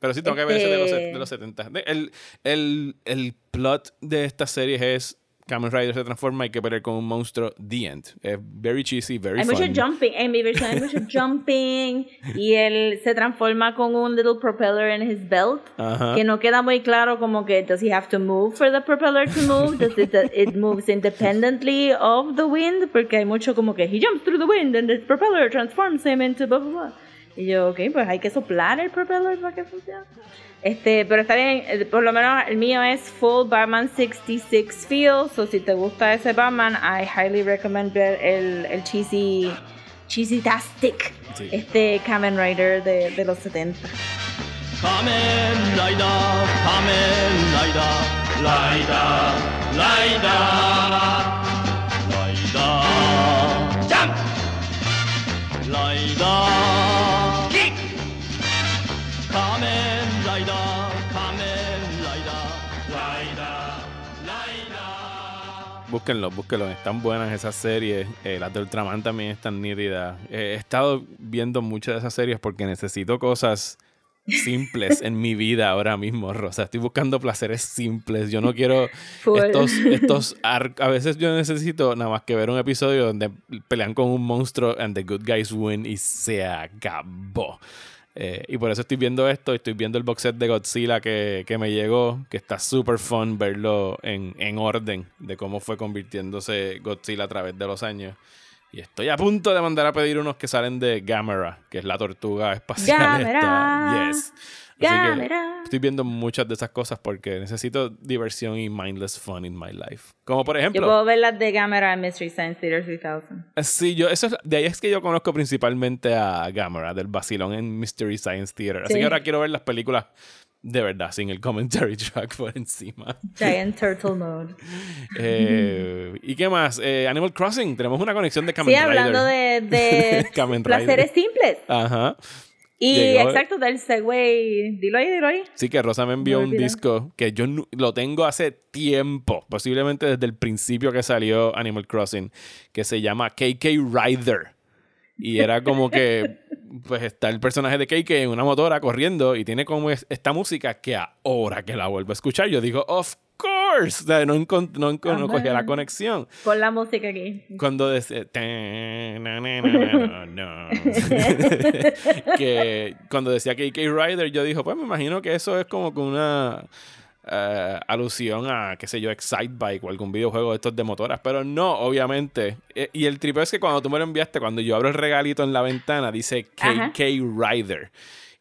Speaker 1: Pero sí tengo que ver ese de los,
Speaker 2: Este-
Speaker 1: de los 70. De- El, el, el plot de esta serie es Kamen Rider se transforma y hay que pelear con un monstruo. The End. Es very cheesy, very
Speaker 2: Hay
Speaker 1: fun.
Speaker 2: mucho jumping, en mi versión hay mucho jumping y él se transforma con un little propeller in his belt
Speaker 1: Ajá.
Speaker 2: que no queda muy claro como que does he have to move for the propeller to move does it, it moves independently of the wind porque hay mucho como que he jumps through the wind and the propeller transforms him into blah blah blah y yo ok pues hay que soplar el propeller para que funcione este pero está bien eh, por lo menos el mío es full Batman 66 feel so si te gusta ese Batman I highly recommend ver el, el cheesy cheesy tastic
Speaker 1: Sí.
Speaker 2: este Kamen Rider de, de los 70
Speaker 3: Kamen Rider, Kamen Rider, Rider, Rider, Rider, Jump, Rider, Kick, Kamen
Speaker 1: Búsquenlo, búsquenlo. Están buenas esas series. Eh, las de Ultraman también están nítidas. Eh, he estado viendo muchas de esas series porque necesito cosas simples en mi vida ahora mismo, Rosa. Estoy buscando placeres simples. Yo no quiero
Speaker 2: Full.
Speaker 1: estos, estos a veces yo necesito nada más que ver un episodio donde pelean con un monstruo and the good guys win y se acabó. Eh, y por eso estoy viendo esto. Estoy viendo el box set de Godzilla que, que me llegó, que está súper fun verlo en, en orden de cómo fue convirtiéndose Godzilla a través de los años. Y estoy a punto de mandar a pedir unos que salen de Gamera, que es la tortuga espacial. esta.
Speaker 2: Gamera.
Speaker 1: Yes.
Speaker 2: Gamera.
Speaker 1: estoy viendo muchas de esas cosas porque necesito diversión y mindless fun in my life. Como por
Speaker 2: Yo
Speaker 1: ejemplo,
Speaker 2: puedo ver las de Gamera en Mystery Science Theater 3000.
Speaker 1: eh, sí, yo, eso es- de ahí es que yo conozco principalmente a Gamera, del vacilón en Mystery Science Theater. Así
Speaker 2: Sí.
Speaker 1: que ahora quiero ver las películas de verdad, sin el commentary track por encima.
Speaker 2: Giant Turtle Mode.
Speaker 1: Eh, ¿Y qué más? Eh, Animal Crossing, tenemos una conexión de Kamen
Speaker 2: Sí,
Speaker 1: Rider.
Speaker 2: hablando de, de placeres simples.
Speaker 1: Ajá.
Speaker 2: Y
Speaker 1: Llegó-
Speaker 2: exacto, del Segway. Dilo ahí, dilo ahí.
Speaker 1: Sí, que Rosa me envió
Speaker 2: Me
Speaker 1: un disco que yo lo tengo hace tiempo, posiblemente desde el principio que salió Animal Crossing, que se llama KK Rider. Y era como que, pues está el personaje de KK en una motora corriendo y tiene como es- esta música que ahora que la vuelvo a escuchar, yo digo, of course, O sea, no, no, cogía la conexión.
Speaker 2: Pon la música aquí.
Speaker 1: Cuando decía que cuando decía KK Rider, yo dije, pues me imagino que eso es como que una eh, alusión a, qué sé yo, Excite Bike o algún videojuego de estos de motoras. Pero no, obviamente. Eh, y el tripeo es que cuando tú me lo enviaste, cuando yo abro el regalito en la ventana, dice. KK Rider.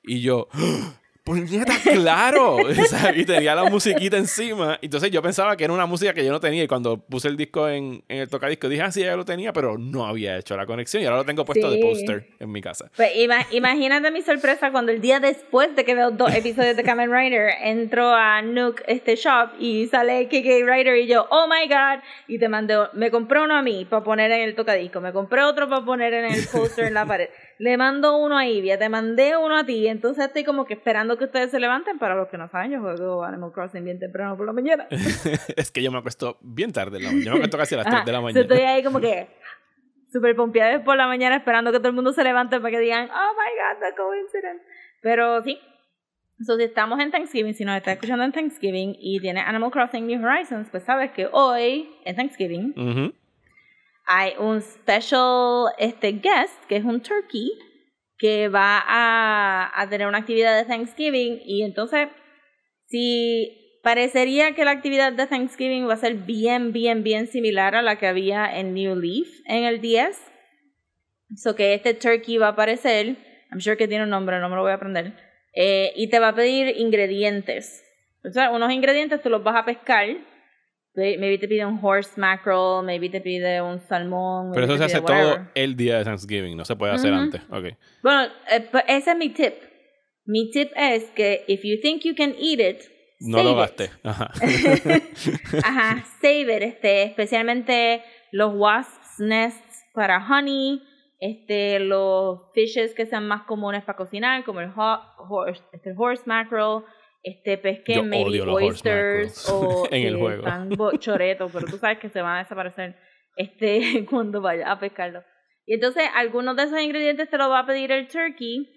Speaker 1: Y yo, ¡Ah! ¡Puñeta, claro! Y tenía la musiquita encima. Entonces yo pensaba que era una música que yo no tenía. Y cuando puse el disco en, en el tocadisco, dije, ah, sí, ya lo tenía, pero no había hecho la conexión. Y ahora lo tengo puesto de
Speaker 2: Sí.
Speaker 1: póster en mi casa.
Speaker 2: Pues ima- imagínate mi sorpresa cuando el día después de que veo dos episodios de Kamen Rider entro a Nook este shop y sale KK Rider y yo, oh my god, y te mandé, me compré uno a mí para poner en el tocadisco, me compré otro para poner en el poster en la pared, le mando uno a Ivia, te mandé uno a ti, entonces estoy como que esperando que ustedes se levanten, para los que no saben, yo juego Animal Crossing bien temprano por la mañana.
Speaker 1: es que yo me acuesto bien tarde la. Yo me acuesto casi a las 3 de la
Speaker 2: Ajá,
Speaker 1: mañana.
Speaker 2: estoy ahí como que súper pompeada por la mañana esperando que todo el mundo se levante para que digan, oh my god, the coincidence. Pero sí. So, si estamos en Thanksgiving, si nos está escuchando en Thanksgiving y tiene Animal Crossing New Horizons, pues sabes que hoy, en Thanksgiving,
Speaker 1: Ujú.
Speaker 2: Hay un special este, guest, que es un turkey, que va a, a tener una actividad de Thanksgiving y entonces, si parecería que la actividad de Thanksgiving va a ser bien, bien, bien similar a la que había en New Leaf en el 10, so que este turkey va a aparecer, I'm sure que tiene un nombre, no me lo voy a aprender, eh, y te va a pedir ingredientes. O sea, unos ingredientes tú los vas a pescar. May- Maybe te pide un horse mackerel, maybe te pide un salmón.
Speaker 1: Pero eso se hace
Speaker 2: pide
Speaker 1: todo
Speaker 2: whatever.
Speaker 1: el día de Thanksgiving. No se puede hacer antes. Ok.
Speaker 2: Bueno, eh, pues ese es mi tip. Mi tip es que if you think you can eat it,
Speaker 1: No
Speaker 2: save
Speaker 1: lo gasté. Ajá.
Speaker 2: Ajá, save it, este, especialmente los wasps nests para honey, este, los fishes que sean más comunes para cocinar, como el ho- horse, este, horse mackerel, este, pesquen maybe oysters o
Speaker 1: en el juego.
Speaker 2: están choretos, pero tú sabes que se van a desaparecer este, cuando vayas a pescarlo. Y entonces algunos de esos ingredientes te los va a pedir el turkey.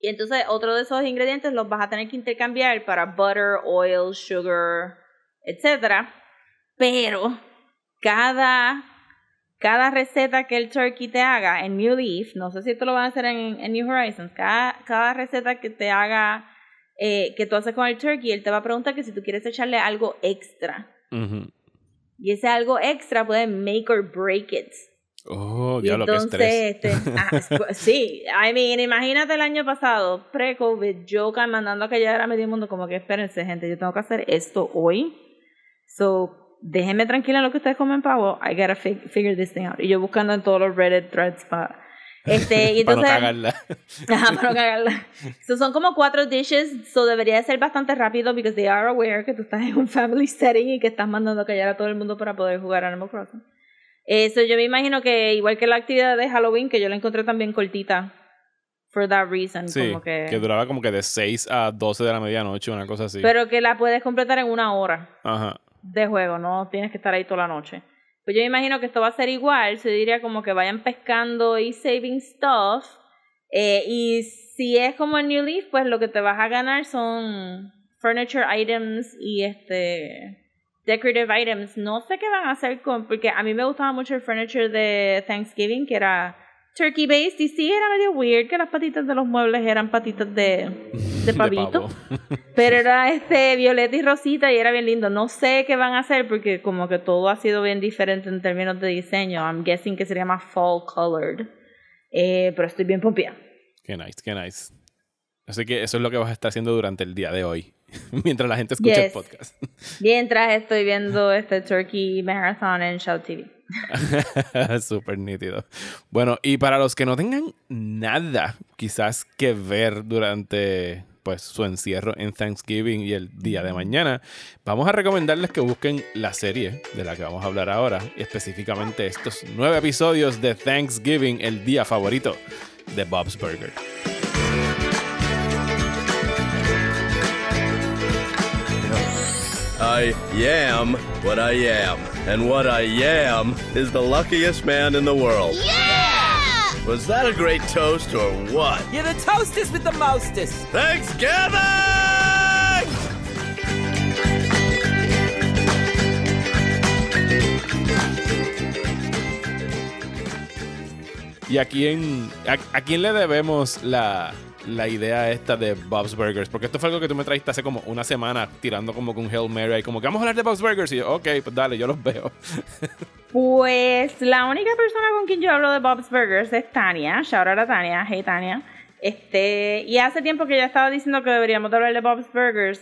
Speaker 2: Y entonces otro de esos ingredientes los vas a tener que intercambiar para butter, oil, sugar, etcétera. Pero cada, cada receta que el turkey te haga en New Leaf, no sé si esto lo van a hacer en, en New Horizons, cada, cada receta que te haga, eh, que tú haces con el turkey, él te va a preguntar que si tú quieres echarle algo extra. Y ese algo extra puede make or break it.
Speaker 1: Oh,
Speaker 2: Y
Speaker 1: diablo, qué estrés.
Speaker 2: este, ah, es- sí, I mean, imagínate el año pasado, pre-COVID, yo mandando a callar a medio mundo como que espérense, gente, yo tengo que hacer esto hoy. So, déjenme tranquila en lo que ustedes comen pavo. I gotta fi- figure this thing out. Y yo buscando en todos los Reddit threads para... Este, y
Speaker 1: Para no
Speaker 2: entonces,
Speaker 1: cagarla.
Speaker 2: Ajá, para no cagarla. So, son como cuatro dishes, so debería de ser bastante rápido because they are aware que tú estás en un family setting y que estás mandando a callar a todo el mundo para poder jugar Animal Crossing. Eso yo me imagino que igual que la actividad de Halloween, que yo la encontré también cortita, for that reason,
Speaker 1: Sí,
Speaker 2: como que...
Speaker 1: que duraba como que de 6 a 12 de la medianoche, una cosa así.
Speaker 2: Pero que la puedes completar en una hora
Speaker 1: Ajá.
Speaker 2: de juego, no tienes que estar ahí toda la noche. Pues yo me imagino que esto va a ser igual, se diría como que vayan pescando y saving stuff. Eh, y si es como en New Leaf, pues lo que te vas a ganar son furniture items y este decorative items. No sé qué van a hacer con, porque a mí me gustaba mucho el furniture de Thanksgiving, que era turkey based, y sí era medio weird que las patitas de los muebles eran patitas de, de pavito.
Speaker 1: pavo.
Speaker 2: Pero era este violeta y rosita y era bien lindo. No sé qué van a hacer porque como que todo ha sido bien diferente en términos de diseño. I'm guessing que sería más fall colored. Eh, pero estoy bien pompía.
Speaker 1: Qué nice, qué nice. Así que eso es lo que vas a estar haciendo durante el día de hoy. Mientras la gente escucha el podcast.
Speaker 2: Mientras estoy viendo este Turkey Marathon en Shout TV.
Speaker 1: Súper nítido. Bueno, y para los que no tengan nada quizás que ver durante pues su encierro en Thanksgiving y el día de mañana, vamos a recomendarles que busquen la serie de la que vamos a hablar ahora, y específicamente estos nueve episodios de Thanksgiving, el día favorito de Bob's Burger.
Speaker 4: I am what I am. And what I am is the luckiest man in the world.
Speaker 5: Yeah!
Speaker 4: Was that a great toast or what?
Speaker 6: You're the toastest with the mostest.
Speaker 4: Thanksgiving!
Speaker 1: ¿Y a quién, a, a quién le debemos la, la idea esta de Bob's Burgers? Porque esto fue algo que tú me trajiste hace como una semana tirando como con Hail Mary, como que vamos a hablar de Bob's Burgers. Y yo, ok, pues dale, yo los veo.
Speaker 2: Pues la única persona con quien yo hablo de Bob's Burgers es Tania. Shout out a Tania. Hey Tania. Este, y hace tiempo que ya estaba diciendo que deberíamos de hablar de Bob's Burgers,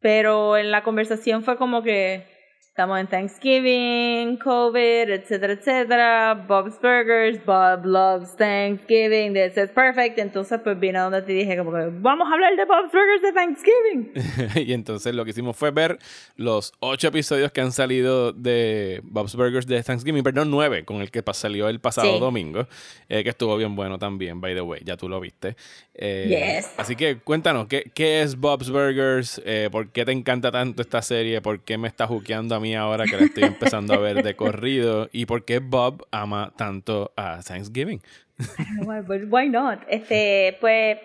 Speaker 2: pero en la conversación fue como que estamos en Thanksgiving, COVID, etcétera, etcétera. Bob's Burgers, Bob loves Thanksgiving, this is perfect. Entonces, pues vine a donde te dije, como que vamos a hablar de Bob's Burgers de Thanksgiving.
Speaker 1: y entonces lo que hicimos fue ver los ocho episodios que han salido de Bob's Burgers de Thanksgiving, perdón, nueve, con el que salió el pasado
Speaker 2: Sí.
Speaker 1: domingo, eh, que estuvo bien bueno también, by the way, ya tú lo viste. Eh,
Speaker 2: Yes.
Speaker 1: Así que cuéntanos, ¿qué, qué es Bob's Burgers? Eh, ¿Por qué te encanta tanto esta serie? ¿Por qué me está juqueando a mí ahora que la estoy empezando a ver de corrido? ¿Y por qué Bob ama tanto a Thanksgiving?
Speaker 2: Why, but why not? Este, pues,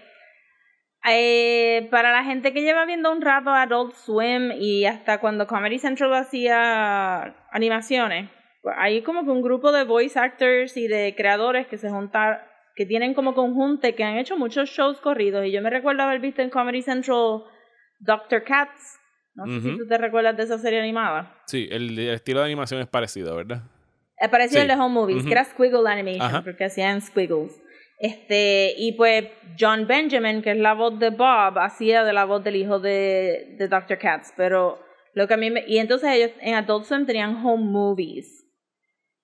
Speaker 2: eh, para la gente que lleva viendo un rato Adult Swim y hasta cuando Comedy Central hacía animaciones, pues, hay como que un grupo de voice actors y de creadores que se juntan, que tienen como conjunte, que han hecho muchos shows corridos. Y yo me recuerdo haber visto en Comedy Central Doctor Katz. No sé si tú te recuerdas de esa serie animada.
Speaker 1: Sí, el, el estilo de animación es parecido, ¿verdad?
Speaker 2: Eh, Parecía
Speaker 1: Sí.
Speaker 2: el de Home Movies,
Speaker 1: Ujú.
Speaker 2: que era Squiggle Animation,
Speaker 1: Ajá.
Speaker 2: porque hacían squiggles. Este, y pues John Benjamin, que es la voz de Bob, hacía de la voz del hijo de, de Dr. Katz. Pero lo que a mí me, Y entonces ellos en Adult Swim tenían Home Movies,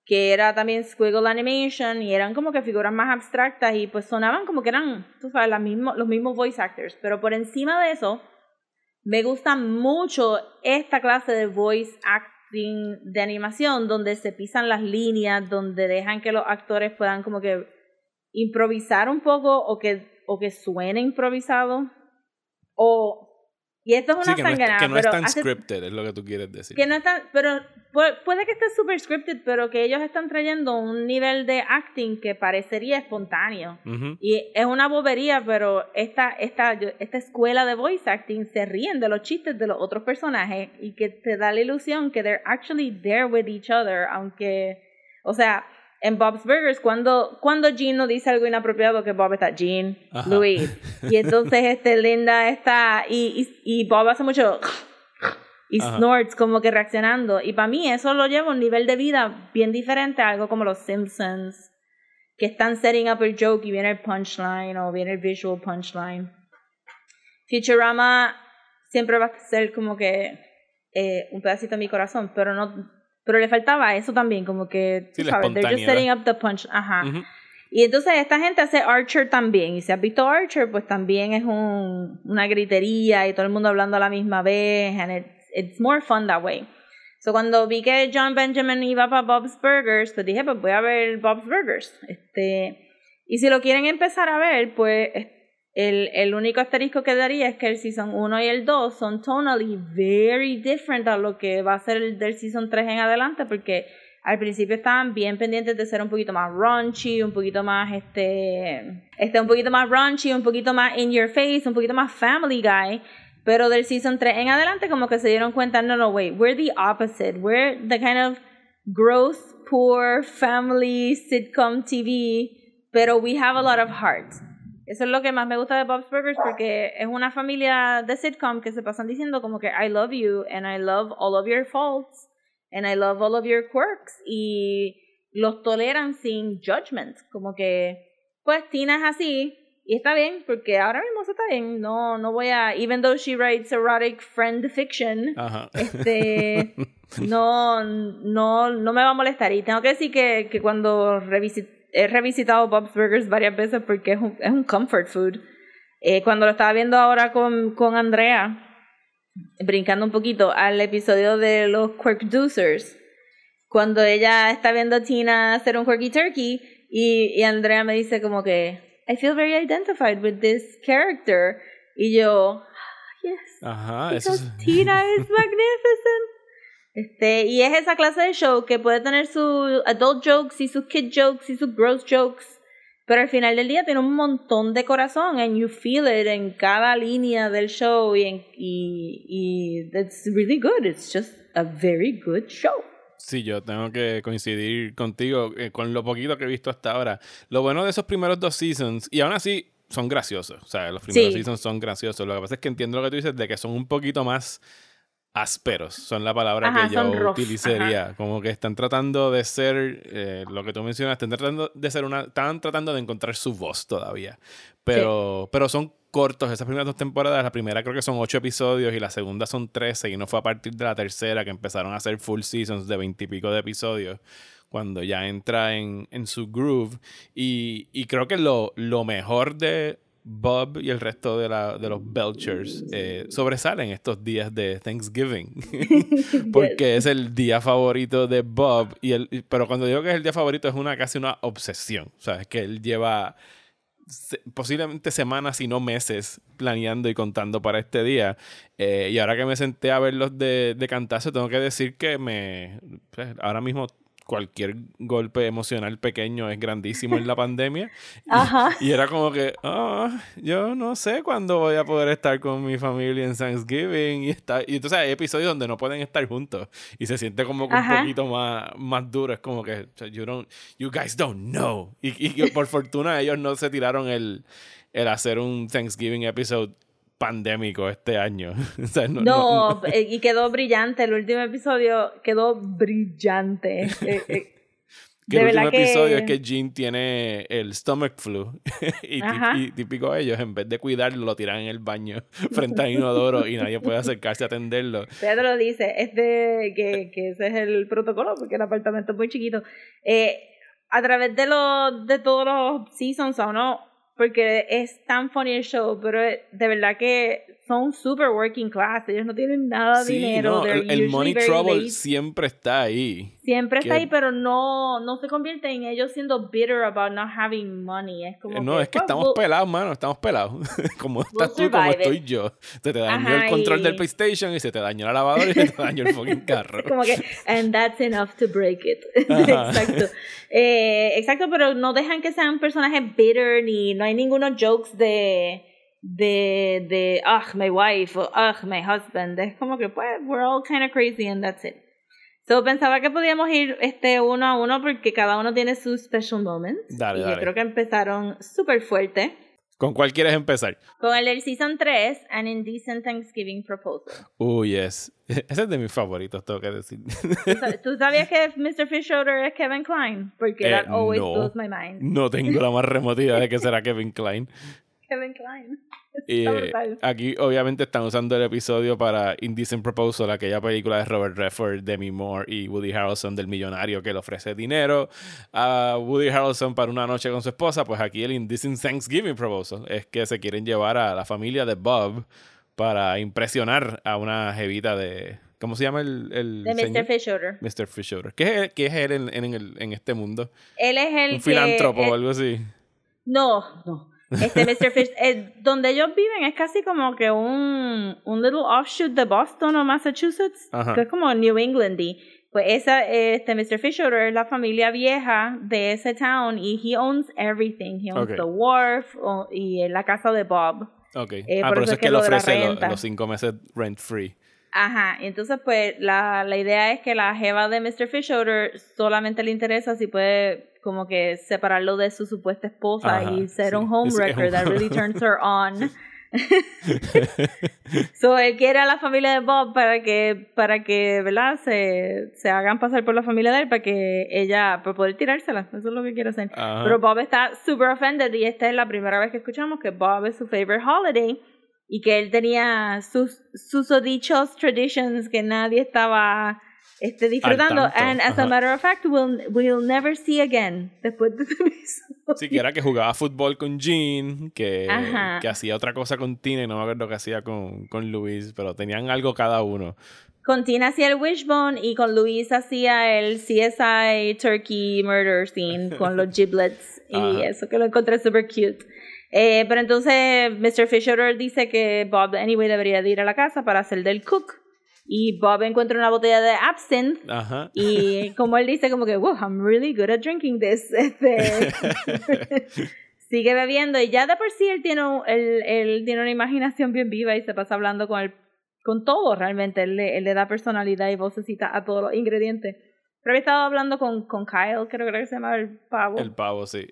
Speaker 2: que era también Squiggle Animation, y eran como que figuras más abstractas, y pues sonaban como que eran, tú sabes, mismo, los mismos voice actors. Pero por encima de eso, me gusta mucho esta clase de voice acting de animación donde se pisan las líneas, donde dejan que los actores puedan como que improvisar un poco o que, o que suene improvisado. O, y esto es una
Speaker 1: Sí, que no, es, que no es
Speaker 2: pero
Speaker 1: tan
Speaker 2: hace-
Speaker 1: scripted, es lo que tú quieres decir.
Speaker 2: que no están, pero pu- puede que esté super scripted, pero que ellos están trayendo un nivel de acting que parecería espontáneo. Y es una bobería, pero esta, esta, esta escuela de voice acting se ríen de los chistes de los otros personajes y que te da la ilusión que they're actually there with each other, aunque, o sea, en Bob's Burgers, cuando, cuando Gene no dice algo inapropiado, que Bob está Gene,
Speaker 1: Ajá.
Speaker 2: Luis, y entonces este Linda está, y, y, y Bob hace mucho y
Speaker 1: Ajá.
Speaker 2: snorts como que reaccionando, y para mí eso lo lleva a un nivel de vida bien diferente a algo como los Simpsons que están setting up el joke y viene el punchline o viene el visual punchline. Futurama siempre va a ser como que eh, un pedacito de mi corazón, pero no pero le faltaba eso también, como que
Speaker 1: Sí,
Speaker 2: tú sabes, they're just setting up the punch, ajá. Y entonces esta gente hace Archer también. Y si has visto Archer, pues también es un, una gritería y todo el mundo hablando a la misma vez. And it's, it's more fun that way. So cuando vi que John Benjamin iba para Bob's Burgers, pues dije, pues voy a ver Bob's Burgers. Este, y si lo quieren empezar a ver, pues es- el, el único asterisco que daría es que el Season 1 y el 2 son tonally very different a lo que va a ser el del Season 3 en adelante, porque al principio estaban bien pendientes de ser un poquito más raunchy, un poquito más este, este un poquito más raunchy, un poquito más in your face, un poquito más family guy. Pero del season 3 en adelante como que se dieron cuenta, no, no, wait, we're the opposite. We're the kind of gross, poor, family, sitcom TV, pero we have a lot of heart. Eso es lo que más me gusta de Bob's Burgers porque es una familia de sitcom que se pasan diciendo como que I love you and I love all of your faults and I love all of your quirks y los toleran sin judgment, como que pues Tina es así y está bien porque ahora mismo está bien, no no voy a even though she writes erotic friend fiction,
Speaker 1: Ajá.
Speaker 2: este no no no me va a molestar y tengo que decir que, que cuando revisit- he revisitado Bob's Burgers varias veces porque es un, es un comfort food. Eh, cuando lo estaba viendo ahora con, con Andrea, brincando un poquito al episodio de los Quirkducers, cuando ella está viendo a Tina hacer un quirky turkey y, y Andrea me dice como que I feel very identified with this character. Y yo "Ah, yes
Speaker 1: Ajá, eso
Speaker 2: because
Speaker 1: es-
Speaker 2: Tina is magnificent este y es esa clase de show que puede tener sus adult jokes y sus kid jokes y sus gross jokes pero al final del día tiene un montón de corazón and you feel it en cada línea del show y, en, y, y it's really good it's just a very good show
Speaker 1: Sí, yo tengo que coincidir contigo eh, con lo poquito que he visto hasta ahora. Lo bueno de esos primeros dos seasons, y aún así son graciosos, o sea, los primeros
Speaker 2: Sí.
Speaker 1: seasons son graciosos. Lo que pasa es que entiendo lo que tú dices de que son un poquito más ásperos, son la palabra
Speaker 2: Ajá,
Speaker 1: que yo
Speaker 2: rough,
Speaker 1: utilizaría. Como que están tratando de ser, eh, lo que tú mencionaste, están tratando de ser una, están tratando de encontrar su voz todavía. Pero, pero son cortos esas primeras dos temporadas. La primera creo que son ocho episodios y la segunda son trece. Y no fue a partir de la tercera que empezaron a hacer full seasons de veintipico de episodios. Cuando ya entra en, en su groove. Y, y creo que lo, lo mejor de Bob y el resto de, la, de los Belchers eh, sobresalen estos días de Thanksgiving. Porque es el día favorito de Bob. Y el, pero cuando digo que es el día favorito es una casi una obsesión. O sea, es que él lleva posiblemente semanas y no meses planeando y contando para este día. Eh, y ahora que me senté a verlos de, de cantazo, tengo que decir que me. pues, ahora mismo cualquier golpe emocional pequeño es grandísimo en la pandemia. Y,
Speaker 2: Ajá.
Speaker 1: y era como que, ah, yo no sé cuándo voy a poder estar con mi familia en Thanksgiving. Y, está, y entonces hay episodios donde no pueden estar juntos. Y se siente como que un poquito más, más duro. Es como que, you, don't, you guys don't know. Y, y por fortuna ellos no se tiraron el, el hacer un Thanksgiving episode pandémico este año. O sea, no-
Speaker 2: No,
Speaker 1: no-
Speaker 2: eh, y quedó brillante. El último episodio quedó brillante. Eh, eh,
Speaker 1: Que
Speaker 2: de
Speaker 1: el último
Speaker 2: verdad que-
Speaker 1: episodio es que Jean tiene el stomach flu. y, típico ellos, en vez de cuidarlo, lo tiran en el baño frente al inodoro y nadie puede acercarse a atenderlo.
Speaker 2: Pedro dice este, que, que ese es el protocolo porque el apartamento es muy chiquito. Eh, a través de, los de todos los seasons no, porque es tan funny el show, pero de verdad que son super working class. Ellos no tienen nada de
Speaker 1: Sí,
Speaker 2: dinero.
Speaker 1: no, el, el money trouble
Speaker 2: lazy.
Speaker 1: siempre está ahí.
Speaker 2: Siempre está
Speaker 1: que-
Speaker 2: ahí, pero no, no se convierte en ellos siendo bitter about not having money. Es como
Speaker 1: No, es que
Speaker 2: "Well,
Speaker 1: estamos
Speaker 2: we'll-
Speaker 1: pelados, mano, estamos pelados. como estás tú, como
Speaker 2: it.
Speaker 1: estoy yo. Se te dañó
Speaker 2: Ajá,
Speaker 1: el control
Speaker 2: y-
Speaker 1: del PlayStation y se te dañó la lavadora y se te dañó el fucking carro.
Speaker 2: como que and that's enough to break it exacto Eh, exacto pero no dejan que sean personajes bitter ni no hay ningunos jokes de de de ugh my wife o ugh my husband es como que pues we're all kind of crazy and that's it so pensaba que podíamos ir este uno a uno porque cada uno tiene sus special moments
Speaker 1: Dale,
Speaker 2: y yo
Speaker 1: dale.
Speaker 2: creo que empezaron súper fuerte
Speaker 1: ¿Con cuál quieres empezar?
Speaker 2: con el del season 3 An Indecent Thanksgiving Proposal
Speaker 1: Uy, yes. Ese es de mis favoritos, tengo que decir.
Speaker 2: ¿Tú sab- ¿Tú sabías que Mr. Fisher es Kevin Klein? Porque
Speaker 1: Eh,
Speaker 2: that always
Speaker 1: no.
Speaker 2: blows my mind.
Speaker 1: No tengo la más remota idea de que será Kevin Klein.
Speaker 2: Kevin Klein.
Speaker 1: Eh, aquí obviamente están usando el episodio para Indecent Proposal, aquella película de Robert Redford, Demi Moore y Woody Harrelson del millonario que le ofrece dinero a Woody Harrelson para una noche con su esposa. Pues aquí el Indecent Thanksgiving Proposal es que se quieren llevar a la familia de Bob para impresionar a una jevita de... ¿Cómo se llama el, el
Speaker 2: De Mr. Fisher.
Speaker 1: Mr. Fisher. ¿Qué es, qué es él en, en, el- en este mundo?
Speaker 2: Él es el
Speaker 1: Un
Speaker 2: que...
Speaker 1: filántropo o algo así.
Speaker 2: No, no. Este Mr. Fish, eh, donde ellos viven es casi como que un, un little offshoot de Boston o Massachusetts,
Speaker 1: Ajá.
Speaker 2: que es como New England. Y pues esa, este Mr. Fisher es la familia vieja de ese town y he owns everything. He owns
Speaker 1: Ok.
Speaker 2: the wharf o- y la casa de Bob.
Speaker 1: Ok.
Speaker 2: Eh,
Speaker 1: ah,
Speaker 2: por
Speaker 1: por
Speaker 2: eso
Speaker 1: eso es que, le ofrece lo- los cinco meses rent free.
Speaker 2: Ajá, entonces pues la, la idea es que la jeva de Mr. Fisher solamente le interesa si puede como que separarlo de su supuesta esposa
Speaker 1: Ajá,
Speaker 2: y ser
Speaker 1: sí.
Speaker 2: un homewrecker that really turns her on. so él quiere a la familia de Bob para que, para que, ¿verdad? Se, se hagan pasar por la familia de él para que ella, para poder tirársela. Eso es lo que quiere hacer.
Speaker 1: Ajá.
Speaker 2: Pero Bob está super offended y esta es la primera vez que escuchamos que Bob es su favorite holiday y que él tenía sus, sus dichos traditions que nadie estaba este, disfrutando. And as a
Speaker 1: ajá.
Speaker 2: matter of fact, we'll, we'll never see again después de episodio.
Speaker 1: Sí, que era que jugaba fútbol con Jean, que, que hacía otra cosa con Tina y no me acuerdo qué hacía con, con Luis, pero tenían algo cada uno.
Speaker 2: Con Tina hacía el wishbone y con Luis hacía el CSI Turkey Murder Scene con los giblets y
Speaker 1: Ajá.
Speaker 2: eso que lo encontré super cute. Eh, pero entonces Mr. Fisher dice que Bob anyway debería de ir a la casa para hacer del cook y Bob encuentra una botella de absinthe
Speaker 1: Ajá.
Speaker 2: y como él dice como que wow I'm really good at drinking this Este, sigue bebiendo y ya de por sí él tiene un- él, él tiene una imaginación bien viva y se pasa hablando con el con todo realmente él le, él le da personalidad y vocecita a todos los ingredientes pero había estado hablando con, con Kyle creo que se llama el pavo
Speaker 1: El pavo, sí.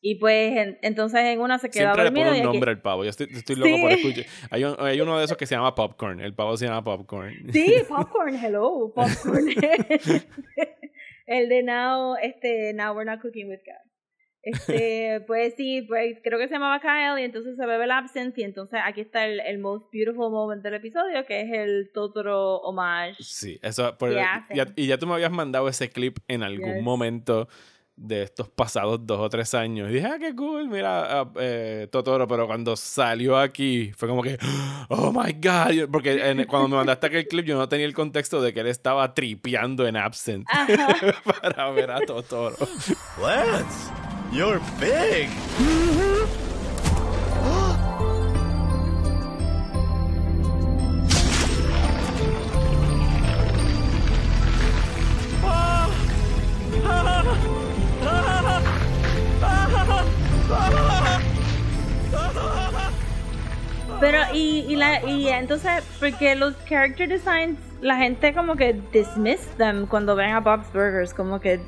Speaker 2: Y pues en- entonces en una se queda
Speaker 1: Siempre le
Speaker 2: dormido
Speaker 1: pone
Speaker 2: y
Speaker 1: un
Speaker 2: aquí-
Speaker 1: nombre al pavo. Yo estoy, estoy loco
Speaker 2: Sí.
Speaker 1: por escuchar. Hay, un- hay uno de esos que se llama Popcorn. El pavo se llama Popcorn.
Speaker 2: Sí, popcorn, hello, popcorn. el de now, este, now we're not cooking with God. Este, pues sí, pues creo que se llamaba Kyle y entonces se bebe el absinthe y entonces aquí está el, el most beautiful moment del episodio que es el Totoro homage.
Speaker 1: Sí, eso. por-
Speaker 2: ¿Qué
Speaker 1: ya- y ya tú me habías mandado ese clip en algún
Speaker 2: Yes.
Speaker 1: momento de estos pasados dos o tres años. Y dije, ah, qué cool, mira, ah, eh, Totoro. Pero cuando salió aquí, fue como que, oh my god. Porque en- cuando me mandaste aquel clip, yo no tenía el contexto de que él estaba tripeando en Absent para ver a Totoro.
Speaker 4: Lance, you're big.
Speaker 2: Pero y, y, la, y entonces, porque los character designs, la gente como que dismiss them cuando ven a Bob's Burgers, como que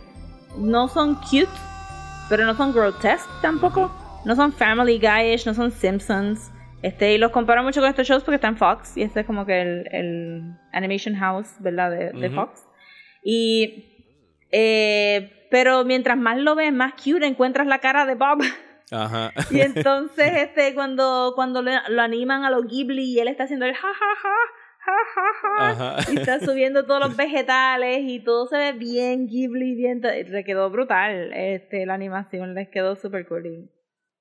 Speaker 2: no son cute, pero no son grotesque tampoco, no son Family Guy-ish, no son Simpsons. Este, y los comparo mucho con estos shows porque están Fox, y este es como que el, el Animation House, ¿verdad? De. Fox. Y, eh, pero mientras más lo ves, más cute encuentras la cara de Bob.
Speaker 1: Ajá.
Speaker 2: Y entonces, este, cuando, cuando lo animan a los Ghibli y él está haciendo el ja ja ja, ja ja ja,
Speaker 1: Ajá.
Speaker 2: y está subiendo todos los vegetales y todo se ve bien Ghibli, bien, le quedó brutal, este, la animación les quedó super cool.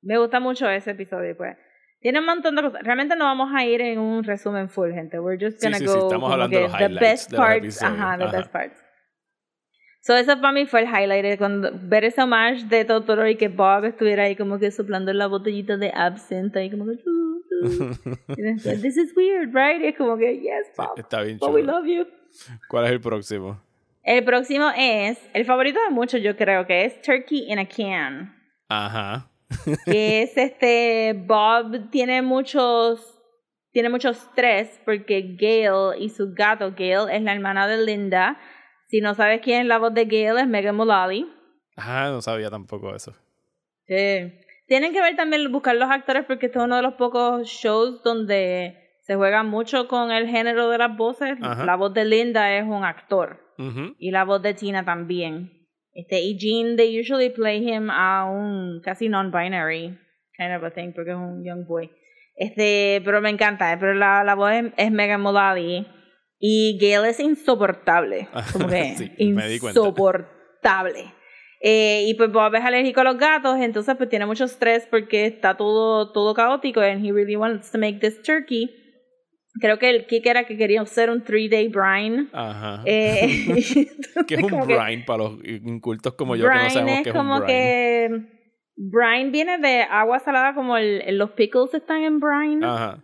Speaker 2: me gusta mucho ese episodio, pues. Tiene un montón de cosas. Realmente no vamos a ir en un resumen full, gente. We're just gonna
Speaker 1: sí, sí,
Speaker 2: go
Speaker 1: estamos hablando de los
Speaker 2: the
Speaker 1: highlights
Speaker 2: best
Speaker 1: de los
Speaker 2: parts. Ajá, the
Speaker 1: Ajá.
Speaker 2: best parts. So, eso para mí fue el highlight, cuando ver ese homage de Totoro y que Bob estuviera ahí como que soplando la botellita de absinthe ahí como que. Y después, this is weird, right? Y es como que, yes, Bob,
Speaker 1: Está bien
Speaker 2: but we love you.
Speaker 1: ¿Cuál es el próximo?
Speaker 2: El próximo es, el favorito de muchos yo creo que es Turkey in a Can.
Speaker 1: Ajá.
Speaker 2: que es este Bob tiene muchos tiene mucho estrés porque Gail y su gato Gail es la hermana de Linda si no sabes quién es la voz de Gail es Megan Mullally
Speaker 1: Ah, no sabía tampoco eso.
Speaker 2: Sí. tienen que ver también buscar los actores porque este es uno de los pocos shows donde se juega mucho con el género de las voces
Speaker 1: Ajá.
Speaker 2: la voz de Linda es un actor y la voz de Tina también. Este, y Gene, they usually play him a un casi non-binary kind of a thing, porque es un young boy. Este, pero me encanta, eh, pero la, la voz es, es Megan Mullally. Y Gail es insoportable. Como que
Speaker 1: Sí, me di cuenta.
Speaker 2: insoportable. Eh, y pues Bob es alérgico a los gatos, entonces pues tiene mucho estrés porque está todo, todo caótico and he really wants to make this turkey. Creo que el kick era que quería hacer un three day brine.
Speaker 1: Ajá.
Speaker 2: Eh,
Speaker 1: ¿Qué es un
Speaker 2: que
Speaker 1: brine para los incultos como yo que no sabemos
Speaker 2: es
Speaker 1: qué es un brine?
Speaker 2: que brine viene de agua salada como el- los pickles están en brine.
Speaker 1: Ajá.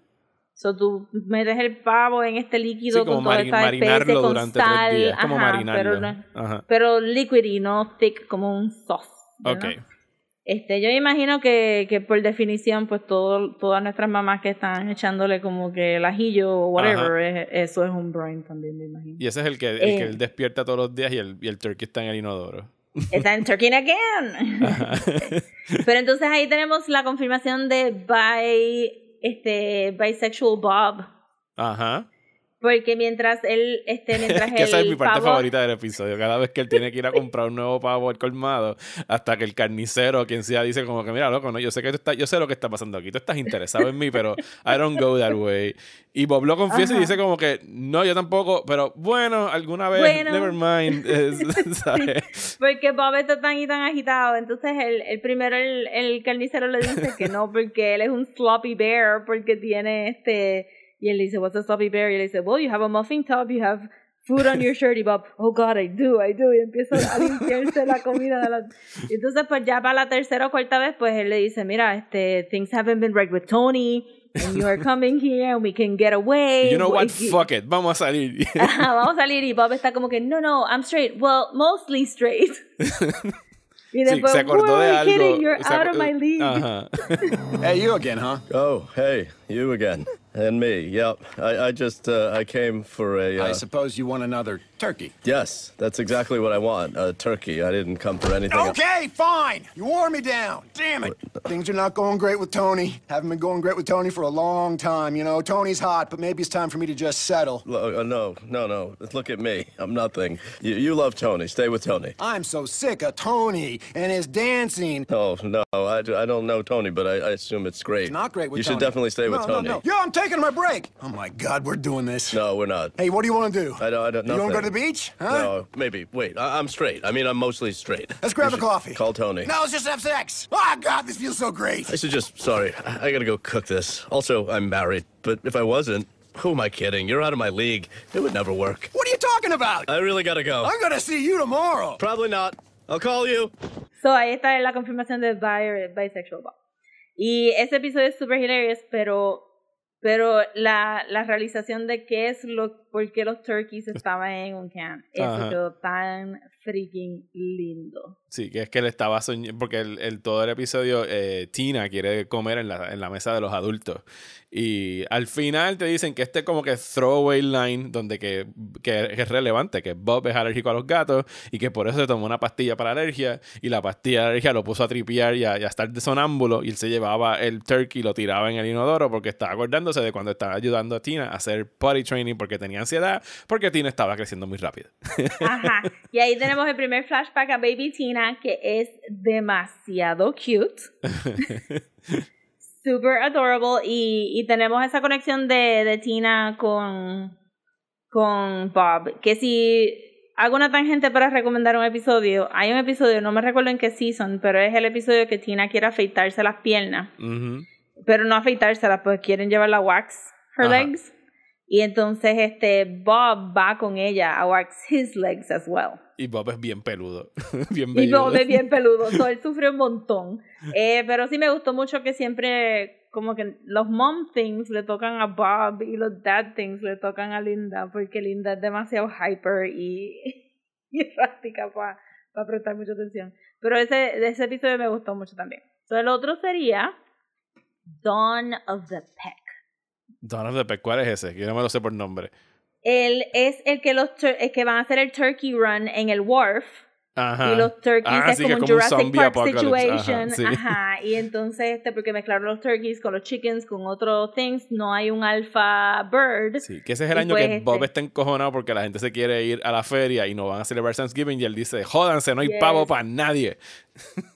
Speaker 2: So tú metes el pavo en este líquido
Speaker 1: Sí, como
Speaker 2: con toda esta especie
Speaker 1: marinarlo
Speaker 2: con
Speaker 1: durante
Speaker 2: sal,
Speaker 1: tres días. Como
Speaker 2: ajá,
Speaker 1: marinarlo.
Speaker 2: pero,
Speaker 1: Ajá.
Speaker 2: pero liquid y no thick como un sauce. ¿verdad?
Speaker 1: Ok.
Speaker 2: Este, yo imagino que, que por definición, pues todo, todas nuestras mamás que están echándole como que el ajillo o whatever, es- eso es un brine también, me imagino.
Speaker 1: Y ese es el que, el
Speaker 2: Eh.
Speaker 1: que él despierta todos los días y el, y el turkey está en el inodoro.
Speaker 2: Está en Turkey Again. Pero entonces ahí tenemos la confirmación de bi, este, bisexual Bob.
Speaker 1: Ajá.
Speaker 2: Porque mientras él, este, mientras
Speaker 1: que esa es mi parte
Speaker 2: pavo-
Speaker 1: favorita del episodio. Cada vez que él tiene que ir a comprar un nuevo pavo al colmado, hasta que el carnicero o quien sea dice como que, mira, loco, no, yo sé que tú estás, yo sé lo que está pasando aquí. Tú estás interesado en mí, pero I don't go that way. Y Bob lo confiesa y
Speaker 2: Ajá.
Speaker 1: dice como que, no, yo tampoco, pero bueno, alguna vez,
Speaker 2: Bueno.
Speaker 1: never mind. ¿sabes?
Speaker 2: Porque Bob está tan y tan agitado. Entonces, el, el primero, el, el carnicero le dice que no, porque él es un sloppy bear, porque tiene este. Y él le dice, What's a sloppy bear? Y él dice, Well, you have a muffin top, you have food on your shirt. Y Bob, Oh God, I do, I do. Y empieza a limpiarse la comida. De la... Y entonces, pues ya para la tercera o cuarta vez, pues él le dice, Mira, este, things haven't been right with Tony. And you are coming here and we can get away.
Speaker 1: You know what?
Speaker 2: Y-
Speaker 1: Fuck it. Vamos a salir.
Speaker 2: Ajá, vamos a salir y Bob está como que, no, no, I'm straight. Well, mostly straight. y
Speaker 1: Sí,
Speaker 2: después,
Speaker 1: se acordó de algo.
Speaker 2: kidding? You're
Speaker 1: se
Speaker 2: out of my uh, league.
Speaker 1: Ajá.
Speaker 4: Hey, you again, huh? Oh, hey, you again. And me, yep. I, I just, uh, I came for a, uh...
Speaker 7: I suppose you want another turkey.
Speaker 4: Yes, that's exactly what I want, a turkey. I didn't come for anything else.
Speaker 7: Okay, fine. You wore me down. Damn it. Things are not going great with Tony. Haven't been going great with Tony for a long time. You know, Tony's hot, but maybe it's time for me to just settle.
Speaker 4: Lo- uh, no, no, no. Look at me. I'm nothing. You, you love Tony. Stay with Tony.
Speaker 7: I'm so sick of Tony and his dancing.
Speaker 4: Oh, no, I don't know Tony, but I, I assume it's great.
Speaker 7: It's not great with
Speaker 4: You
Speaker 7: Tony.
Speaker 4: should definitely stay with
Speaker 7: no,
Speaker 4: Tony.
Speaker 7: No, no, Yo, I'm taking my break. Oh my God, we're doing this.
Speaker 4: No, we're not.
Speaker 7: Hey, what do you want to do?
Speaker 4: I don't, I don't
Speaker 7: You want to go to the beach? Huh?
Speaker 4: No, maybe. Wait, I, I'm straight. I mean, I'm mostly straight.
Speaker 7: Let's grab
Speaker 4: You
Speaker 7: a coffee.
Speaker 4: Call Tony.
Speaker 7: No, let's just have sex. Oh God, this feels so great.
Speaker 4: I should just, sorry, I, I gotta go cook this. Also, I'm married, but if I wasn't, who am I kidding? You're out of my league. It would never work.
Speaker 7: What are you talking about?
Speaker 4: I really gotta go.
Speaker 7: I'm gonna see you tomorrow.
Speaker 4: Probably not. I'll call you.
Speaker 2: So ahí está la confirmación de bi bisexual Bob. Y ese episodio es super hilarious, pero, pero la, la realización de qué es lo, por qué los turkeys estaban en un can, eso
Speaker 1: Ajá.
Speaker 2: quedó tan freaking lindo.
Speaker 1: Sí, que es que él estaba soñando, porque el, el- todo el episodio, eh, Tina quiere comer en la, en la mesa de los adultos. Y al final te dicen que este como que throwaway line, donde que, que es relevante, que Bob es alérgico a los gatos y que por eso se tomó una pastilla para alergia y la pastilla de alergia lo puso a tripear y a, y a estar de sonámbulo y él se llevaba el turkey y lo tiraba en el inodoro porque estaba acordándose de cuando estaba ayudando a Tina a hacer potty training porque tenía ansiedad, porque Tina estaba creciendo muy rápido.
Speaker 2: Ajá. Y ahí tenemos el primer flashback a Baby Tina, que es demasiado cute. Super adorable. Y, y tenemos esa conexión de, de Tina con, con Bob. Que si hago una tangente para recomendar un episodio, hay un episodio, no me recuerdo en qué season, pero es el episodio que Tina quiere afeitarse las piernas.
Speaker 1: Ujú.
Speaker 2: Pero no afeitárselas, pues quieren llevar la wax, her
Speaker 1: Ajá.
Speaker 2: legs. Y entonces este Bob va con ella a wax his legs as well.
Speaker 1: Y Bob es bien peludo. bien
Speaker 2: Y. Bob es bien peludo, so, él sufrió un montón. Eh, pero sí me gustó mucho que siempre, como que los mom things le tocan a Bob y los dad things le tocan a Linda, porque Linda es demasiado hyper y, y errática para prestar mucha atención. Pero ese, ese episodio me gustó mucho también. So, el otro sería Dawn of the Peck.
Speaker 1: Dawn of the Peck, ¿cuál es ese? Yo no me lo sé por nombre.
Speaker 2: Él es el que, los el que van a hacer el turkey run en el wharf.
Speaker 1: Ajá.
Speaker 2: Y los turkeys
Speaker 1: Ah,
Speaker 2: es
Speaker 1: sí,
Speaker 2: como un
Speaker 1: es como un
Speaker 2: Jurassic Park
Speaker 1: apocalypse. Ajá,
Speaker 2: situation.
Speaker 1: sí.
Speaker 2: Ajá, Y entonces, este, porque mezclaron los turkeys con los chickens, con otros things, no hay un alpha bird.
Speaker 1: Sí, que ese es el
Speaker 2: Y
Speaker 1: año
Speaker 2: pues,
Speaker 1: que Bob
Speaker 2: este-
Speaker 1: está encojonado porque la gente se quiere ir a la feria y no van a celebrar Thanksgiving y él dice, jódanse, no hay
Speaker 2: Yes.
Speaker 1: pavo para nadie.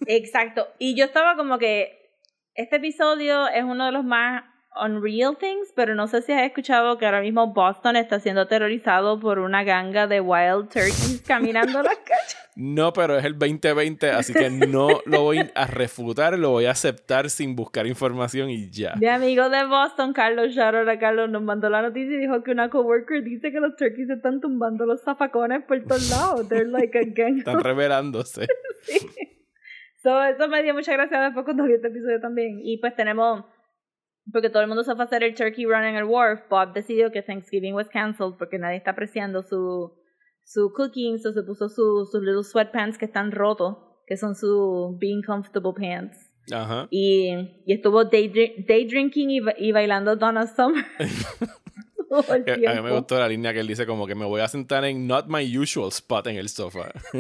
Speaker 2: Exacto. Y yo estaba como que este episodio es uno de los más unreal things, pero no sé si has escuchado que ahora mismo Boston está siendo aterrorizado por una ganga de wild turkeys caminando las calles.
Speaker 1: No, pero es el 2020, así que no lo voy a refutar, lo voy a aceptar sin buscar información y ya.
Speaker 2: Mi amigo de Boston, Carlos, out a Carlos, nos mandó la noticia y dijo que una coworker dice que los turkeys están tumbando los zafacones por todos lados. They're like a gang.
Speaker 1: Están revelándose.
Speaker 2: So, eso me dio mucha gracia después cuando vi este episodio también. Y pues tenemos, porque todo el mundo se fue a hacer el turkey run en el wharf, Bob decidió que Thanksgiving was cancelled porque nadie está apreciando su, su cooking, so se puso su- sus little sweatpants que están rotos, que son sus being comfortable pants.
Speaker 1: Ajá.
Speaker 2: Y, y estuvo day, day drinking y, y bailando Donna Summer. el
Speaker 1: a mí me gustó la línea que él dice como que me voy a sentar en not my usual spot en el sofá.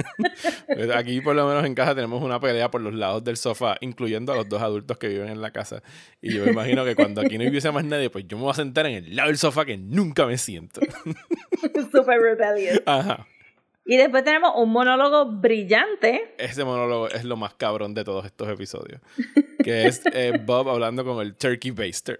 Speaker 1: Pues Aquí por lo menos en casa tenemos una pelea por los lados del sofá, incluyendo a los dos adultos que viven en la casa. Y yo me imagino que cuando aquí no hubiese más nadie, pues yo me voy a sentar en el lado del sofá que nunca me siento.
Speaker 2: Super rebellious.
Speaker 1: Ajá.
Speaker 2: Y después tenemos un monólogo brillante.
Speaker 1: Ese monólogo es lo más cabrón de todos estos episodios. Que es eh, Bob hablando con el Turkey Baster.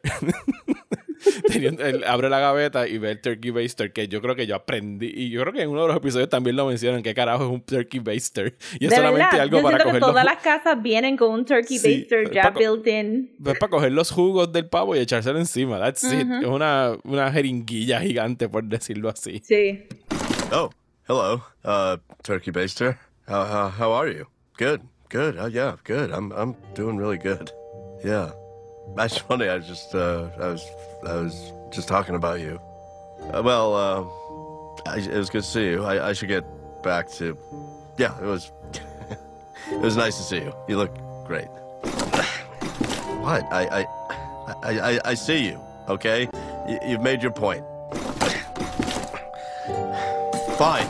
Speaker 1: Teniendo- él abre la gaveta y ve el Turkey Baster, que yo creo que yo aprendí. Y yo creo que en uno de los episodios también lo mencionan. ¿Qué carajo es un Turkey Baster? Y es
Speaker 2: de
Speaker 1: solamente
Speaker 2: verdad,
Speaker 1: algo
Speaker 2: yo
Speaker 1: para
Speaker 2: que
Speaker 1: coger los,
Speaker 2: todas
Speaker 1: ju-
Speaker 2: las casas vienen con un turkey
Speaker 1: Sí,
Speaker 2: baster ya built in.
Speaker 1: es para coger los jugos del pavo y echárselo encima. That's it.
Speaker 2: Ujú.
Speaker 1: Es una, una jeringuilla gigante, por decirlo así.
Speaker 2: Sí.
Speaker 4: Oh, hello, uh, Turkey Baster. How, how, how are you? Good, good. Uh, yeah, good. I'm, I'm doing really good. Yeah. That's funny. I was just, uh, I was, I was just talking about you. Uh, well, uh, I, it was good to see you. I, I should get back to. Yeah, it was. it was nice to see you. You look great. what? I, I, I, I, I see you. Okay, you, you've made your point. Fine.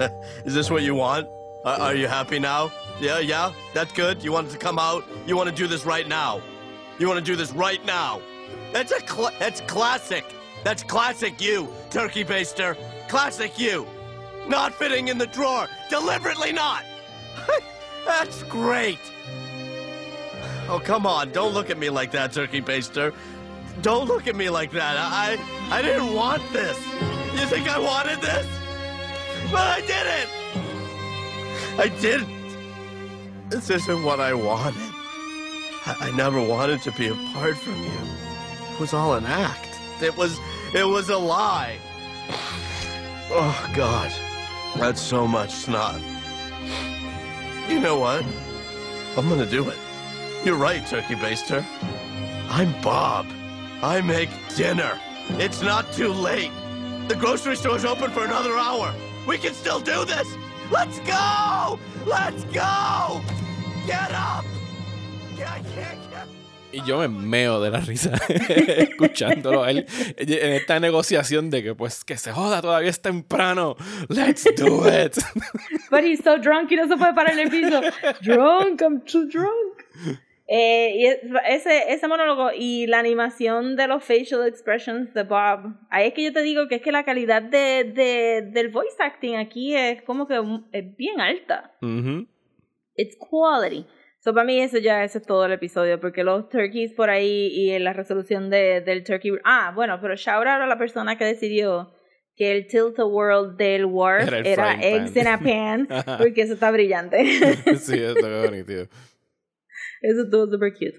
Speaker 4: Is this what you want? Are, are you happy now? Yeah, yeah? That's good? You wanted to come out? You want to do this right now? You want to do this right now? That's a cl- that's classic. That's classic you, turkey baster. Classic you. Not fitting in the drawer. Deliberately not. that's great. Oh, come on. Don't look at me like that, turkey baster. Don't look at me like that. I I didn't want this. You think I wanted this? But I didn't. I didn't. This isn't what I wanted. I, I never wanted to be apart from you. It was all an act. It was it was a lie. Oh God. That's so much snot. You know what? I'm gonna do it. You're right, Turkey Baster. I'm Bob. I make dinner. It's not too late. The grocery store's open for another hour. We can still do this. Let's go! Let's go! Get up!
Speaker 1: Y yo me meo de la risa escuchándolo a él en esta negociación de que pues que se joda, todavía es temprano. Let's do it.
Speaker 2: But he's so drunk y no se puede parar en el piso. drunk, I'm too drunk. Eh, y es- ese, ese monólogo y la animación de los facial expressions de Bob. Ahí es que yo te digo que es que la calidad de, de, del voice acting aquí es como que es bien alta.
Speaker 1: Ujú.
Speaker 2: It's quality. So, para mí eso ya eso es todo el episodio, porque los turkeys por ahí y la resolución de, del turkey... Ah, bueno, pero shout out a la persona que decidió que el tilt-a-whirl del Wharf
Speaker 1: Era
Speaker 2: era, eggs
Speaker 1: pan.
Speaker 2: in a pan, porque eso está brillante.
Speaker 1: Sí, esto es bonito.
Speaker 2: eso estuvo super cute.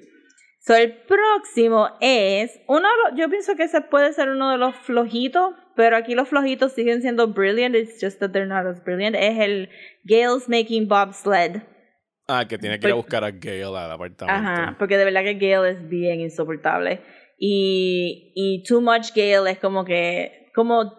Speaker 2: So, el próximo es uno de los- yo pienso que ese puede ser uno de los flojitos, pero aquí los flojitos siguen siendo brilliant, it's just that they're not as brilliant. Es el Gale's Making Bobsled.
Speaker 1: Ah, que tiene que ir a
Speaker 2: Pues-
Speaker 1: buscar a Gale al apartamento.
Speaker 2: Ajá, porque de verdad que Gale es bien insoportable. Y, y Too Much Gale es como que, como,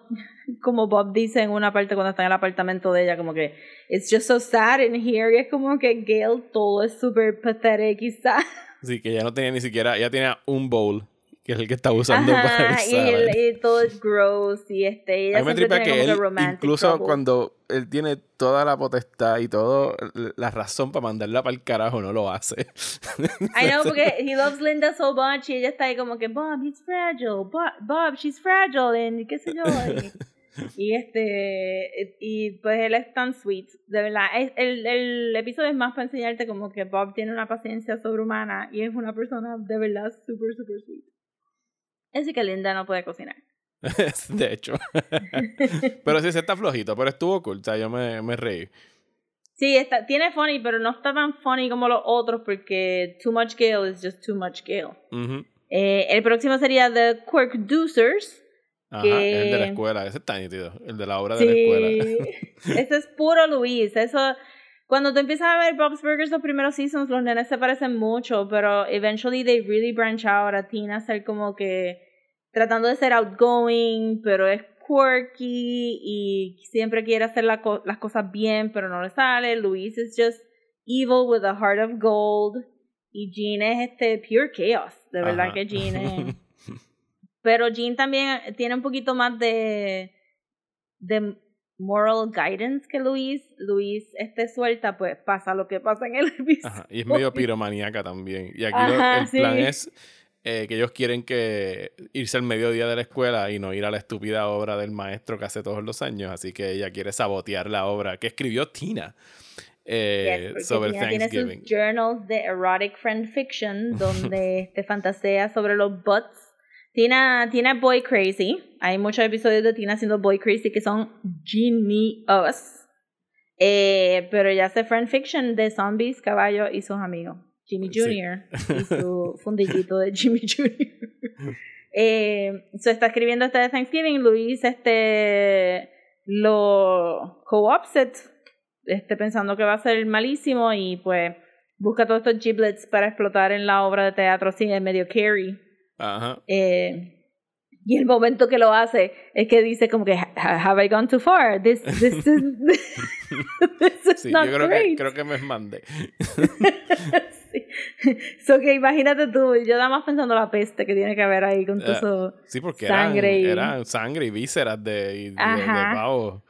Speaker 2: como Bob dice en una parte cuando está en el apartamento de ella, como que, it's just so sad in here. Y es como que Gale todo es súper pathetic y sad.
Speaker 1: Sí, que ya no tenía ni siquiera, ya tenía un bowl, que es el que está usando para el
Speaker 2: Ajá, y,
Speaker 1: salad.
Speaker 2: el- y todo es gross y este, y ella
Speaker 1: A mí me tripa que él, incluso
Speaker 2: trouble.
Speaker 1: cuando él tiene toda la potestad y toda la razón para mandarla para el carajo, no lo hace.
Speaker 2: I know, porque he loves Linda so much y ella está ahí como que, Bob, he's fragile, Bob, Bob she's fragile, and qué sé yo. Y, y este, y pues él es tan sweet, de verdad. Es- el, el episodio es más para enseñarte como que Bob tiene una paciencia sobrehumana y es una persona de verdad súper, súper sweet. Así que Linda no puede cocinar.
Speaker 1: de hecho. pero sí, se está flojito, pero estuvo cool, o sea, yo me, me reí.
Speaker 2: Sí, está, tiene funny, pero no está tan funny como los otros porque Too Much Gale is just Too Much Gale. Eh, el próximo sería The Quirkducers.
Speaker 1: Ajá,
Speaker 2: Que-
Speaker 1: el de la escuela, ese está nítido, el de la obra de la escuela.
Speaker 2: Sí, eso es puro Luis. Eso, cuando tú empiezas a ver Bob's Burgers los primeros seasons, los nenes se parecen mucho, pero eventually they really branch out a Tina ser como que tratando de ser outgoing, pero es quirky y siempre quiere hacer la co- las cosas bien, pero no le sale. Luis is just evil with a heart of gold. Y Jean es este pure chaos. De verdad
Speaker 1: Ajá.
Speaker 2: que Jean es Pero Jean también tiene un poquito más de, de moral guidance que Luis. Luis esté suelta, pues pasa lo que pasa en el episodio.
Speaker 1: Ajá, y es medio piromaníaca también. Y aquí lo- el plan es eh, que ellos quieren que irse al mediodía de la escuela y no ir a la estúpida obra del maestro que hace todos los años. Así que ella quiere sabotear la obra que escribió Tina eh,
Speaker 2: Yes,
Speaker 1: sobre
Speaker 2: Tina tiene sus
Speaker 1: Thanksgiving.
Speaker 2: journals de erotic friend fiction donde te fantasea sobre los butts. Tina, Tina boy crazy. Hay muchos episodios de Tina siendo boy crazy que son genius. Eh, pero ella hace friend fiction de zombies, caballos y sus amigos. Jimmy
Speaker 1: Sí.
Speaker 2: Jr. y su fundillito de Jimmy Jr. eh, se está escribiendo este de Thanksgiving. Luis este lo co-ops it, este, pensando que va a ser malísimo y pues busca todos estos giblets para explotar en la obra de teatro en medio Carrie.
Speaker 1: Ajá.
Speaker 2: Eh, y el momento que lo hace es que dice como que "Ha- have I gone too far? This, this is, this is
Speaker 1: Sí,
Speaker 2: not
Speaker 1: yo creo que,
Speaker 2: great.
Speaker 1: creo que me mandé.
Speaker 2: Sí. So que imagínate tú, yo nada más pensando la peste que tiene que haber ahí con todo
Speaker 1: Eh,
Speaker 2: eso.
Speaker 1: Sí, porque
Speaker 2: Sangre y-
Speaker 1: eran, eran sangre y vísceras de, y de, de pavo.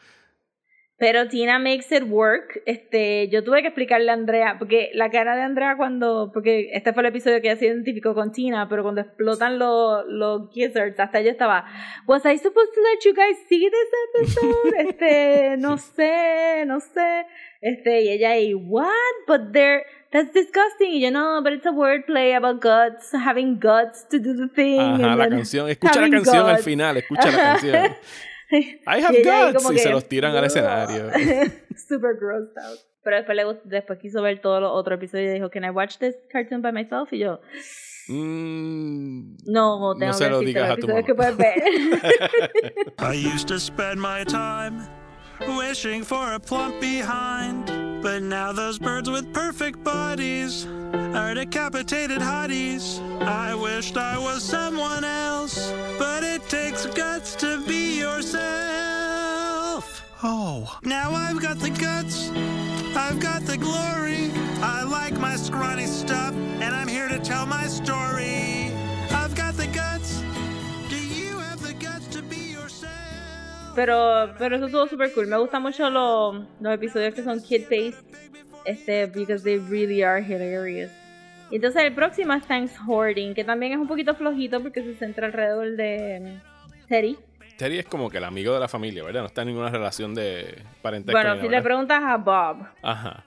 Speaker 2: Pero Tina makes it work. Este, yo tuve que explicarle a Andrea, porque la cara de Andrea cuando, porque este fue el episodio que ella se identificó con Tina, pero cuando explotan los, los gizzards, hasta ella estaba, was I supposed to let you guys see this episode? este, no sé, no sé. Este, y ella ahí, what? But they're, that's disgusting. Y yo, no, but it's a wordplay about guts, having guts to do the thing.
Speaker 1: Ajá, la canción. Escucha la canción al final, escucha la canción. I have guts. Y se los tiran al escenario.
Speaker 2: Super grossed out. Pero después, le después quiso ver todos los otros episodios y dijo, Can I watch this cartoon by myself? Y yo,
Speaker 1: Mm,
Speaker 2: no, tengo
Speaker 1: no se
Speaker 2: que
Speaker 1: lo digas a tu mamá.
Speaker 2: que puedes ver.
Speaker 8: I used to spend my time wishing for a plump behind. But now those birds with perfect bodies are decapitated hotties. I wished I was someone else, but it takes guts to be yourself. Oh, now I've got the guts. I've got the glory. I like my scrawny stuff, and I'm here to tell my story.
Speaker 2: Pero, pero eso estuvo super cool. Me gustan mucho los, los episodios que son kid-based. Este, because they really are hilarious. Y entonces el próximo es Thanks Hoarding, que también es un poquito flojito porque se centra alrededor de mm, Teddy.
Speaker 1: Teddy es como que el amigo de la familia, ¿verdad? No está en ninguna relación de parentesco.
Speaker 2: Bueno, si le preguntas a Bob,
Speaker 1: Ajá.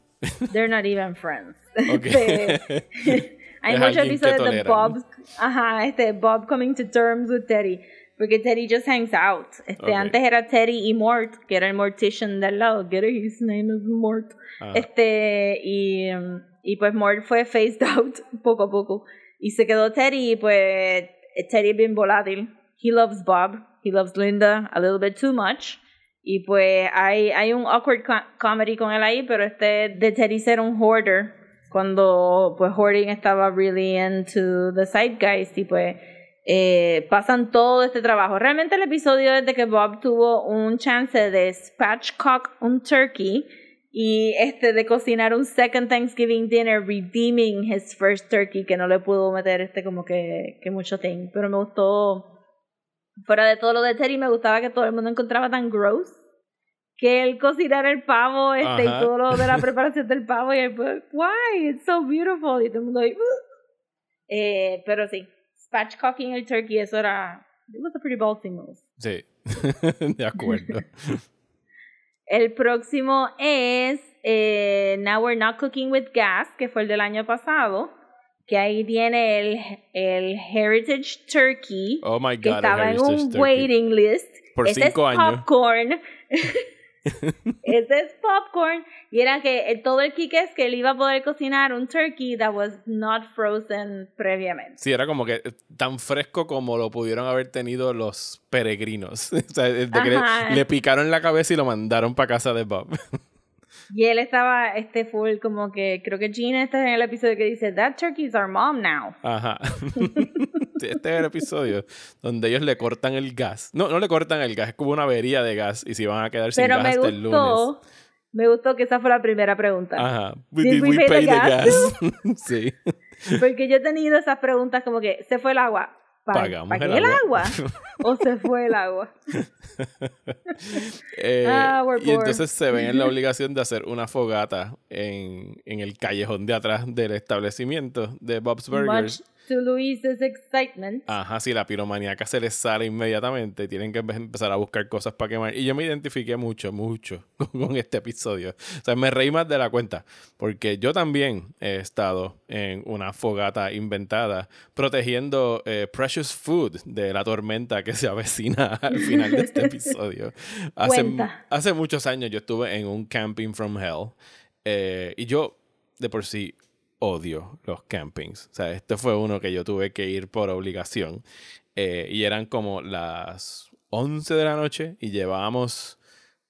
Speaker 2: they're not even friends.
Speaker 1: Ok.
Speaker 2: Este, hay muchos episodios de. Bob, ajá, este, Bob coming to terms with Teddy. Porque Teddy just hangs out. Este,
Speaker 1: Ok.
Speaker 2: Antes era Teddy y Mort, que era el mortician del lado. Get it? His name is Mort.
Speaker 1: Ah.
Speaker 2: Este, y, y pues Mort fue phased out poco a poco. Y se quedó Teddy y pues Teddy es bien volátil. He loves Bob. He loves Linda a little bit too much. Y pues hay, hay un awkward co- comedy con él ahí, pero este de Teddy ser un hoarder, cuando pues hoarding estaba really into the zeitgeist y pues eh, pasan todo este trabajo. Realmente el episodio es de que Bob tuvo un chance de spatchcock un turkey y este de cocinar un second Thanksgiving dinner redeeming his first turkey que no le pudo meter este como que, que mucho thing. Pero me gustó fuera de todo lo de Terry, me gustaba que todo el mundo encontraba tan gross que el cocinar el pavo este, y todo lo de la preparación del pavo y el why, it's so beautiful y todo el mundo ahí, "Ugh". eh, pero sí, spatchcocking el turkey, eso era, it was a pretty ballsy move.
Speaker 1: Sí, de acuerdo.
Speaker 2: El próximo es eh, Now We're Not Cooking with Gas, que fue el del año pasado, que ahí tiene el, el Heritage Turkey,
Speaker 1: Oh my
Speaker 2: que
Speaker 1: God, el
Speaker 2: estaba en un
Speaker 1: Turkey.
Speaker 2: waiting list.
Speaker 1: Por
Speaker 2: Ese
Speaker 1: cinco
Speaker 2: es
Speaker 1: años.
Speaker 2: popcorn. Ese es popcorn. Y era que eh, todo el kick es que él iba a poder cocinar un turkey that was not frozen previamente.
Speaker 1: Sí, era como que eh, tan fresco como lo pudieron haber tenido los peregrinos. o sea, de que le, le picaron la cabeza y lo mandaron para casa de Bob.
Speaker 2: Y él estaba este full como que creo que Gina está en el episodio que dice That turkey is our mom now.
Speaker 1: Ajá. Este es el episodio donde ellos le cortan el gas. No, no le cortan el gas, es como una avería de gas y se van a quedar sin
Speaker 2: Pero
Speaker 1: gas
Speaker 2: me
Speaker 1: hasta el lunes.
Speaker 2: me gustó que esa fue la primera pregunta.
Speaker 1: Ajá.
Speaker 2: Did we
Speaker 1: we
Speaker 2: pay the
Speaker 1: pay the
Speaker 2: gas?
Speaker 1: gas? sí.
Speaker 2: Porque yo he tenido esas preguntas como que se fue el agua.
Speaker 1: Pagamos
Speaker 2: ¿Pagué
Speaker 1: el
Speaker 2: el
Speaker 1: agua.
Speaker 2: ¿O se fue el agua?
Speaker 1: Eh,
Speaker 2: Ah,
Speaker 1: y entonces se ven en la obligación de hacer una fogata en, en el callejón de atrás del establecimiento de Bob's Burgers.
Speaker 2: Much to Luis's excitement.
Speaker 1: Ajá, sí, la piromaníaca se les sale inmediatamente tienen que empe- empezar a buscar cosas para quemar. Y yo me identifiqué mucho, mucho con, este episodio. O sea, me reí más de la cuenta, porque yo también he estado en una fogata inventada protegiendo eh, precious food de la tormenta que se avecina al final de este episodio. Hace, hace muchos años yo estuve en un camping from hell eh, y yo de por sí odio los campings. O sea, este fue uno que yo tuve que ir por obligación. Eh, y eran como las 11 de la noche y llevábamos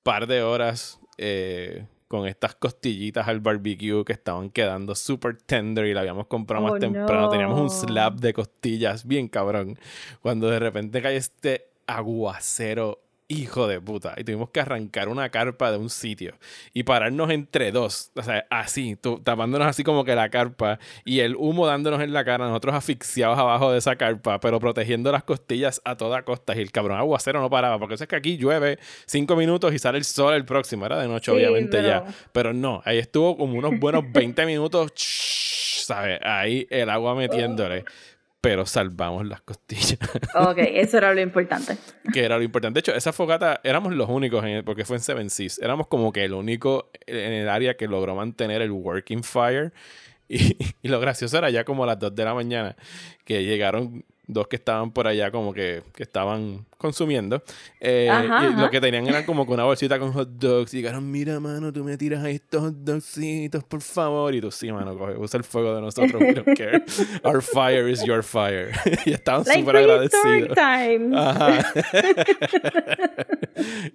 Speaker 1: par de horas eh, con estas costillitas al barbecue que estaban quedando súper tender y la habíamos comprado
Speaker 2: Oh,
Speaker 1: más temprano.
Speaker 2: no.
Speaker 1: Teníamos un slab de costillas bien cabrón. Cuando de repente cae este aguacero hijo de puta. Y tuvimos que arrancar una carpa de un sitio y pararnos entre dos. O sea, así, tapándonos así como que la carpa y el humo dándonos en la cara, nosotros asfixiados abajo de esa carpa, pero protegiendo las costillas a toda costa. Y el cabrón aguacero no paraba, porque eso es que aquí llueve cinco minutos y sale el sol el próximo. Era de noche,
Speaker 2: Sí,
Speaker 1: obviamente
Speaker 2: pero-
Speaker 1: ya. Pero no, ahí estuvo como unos buenos 20 minutos, ¿sabes? Ahí el agua metiéndole. Pero salvamos las costillas.
Speaker 2: Ok, eso era lo importante.
Speaker 1: que era lo importante. De hecho, esa fogata éramos los únicos, en el- porque fue en Seven Seas. Éramos como que el único en el área que logró mantener el working fire. Y, y lo gracioso era ya como a las 2 de la mañana que llegaron dos que estaban por allá como que, que estaban consumiendo. Eh,
Speaker 2: Ajá,
Speaker 1: y
Speaker 2: ajá.
Speaker 1: lo que tenían era como que una bolsita con hot dogs. Y llegaron, mira, mano, tú me tiras ahí estos hot dogsitos, por favor. Y tú, sí, mano, coge, usa el fuego de nosotros. We don't care. Our fire is your fire. y estaban
Speaker 2: Like
Speaker 1: súper agradecidos.
Speaker 2: times.
Speaker 1: Ajá.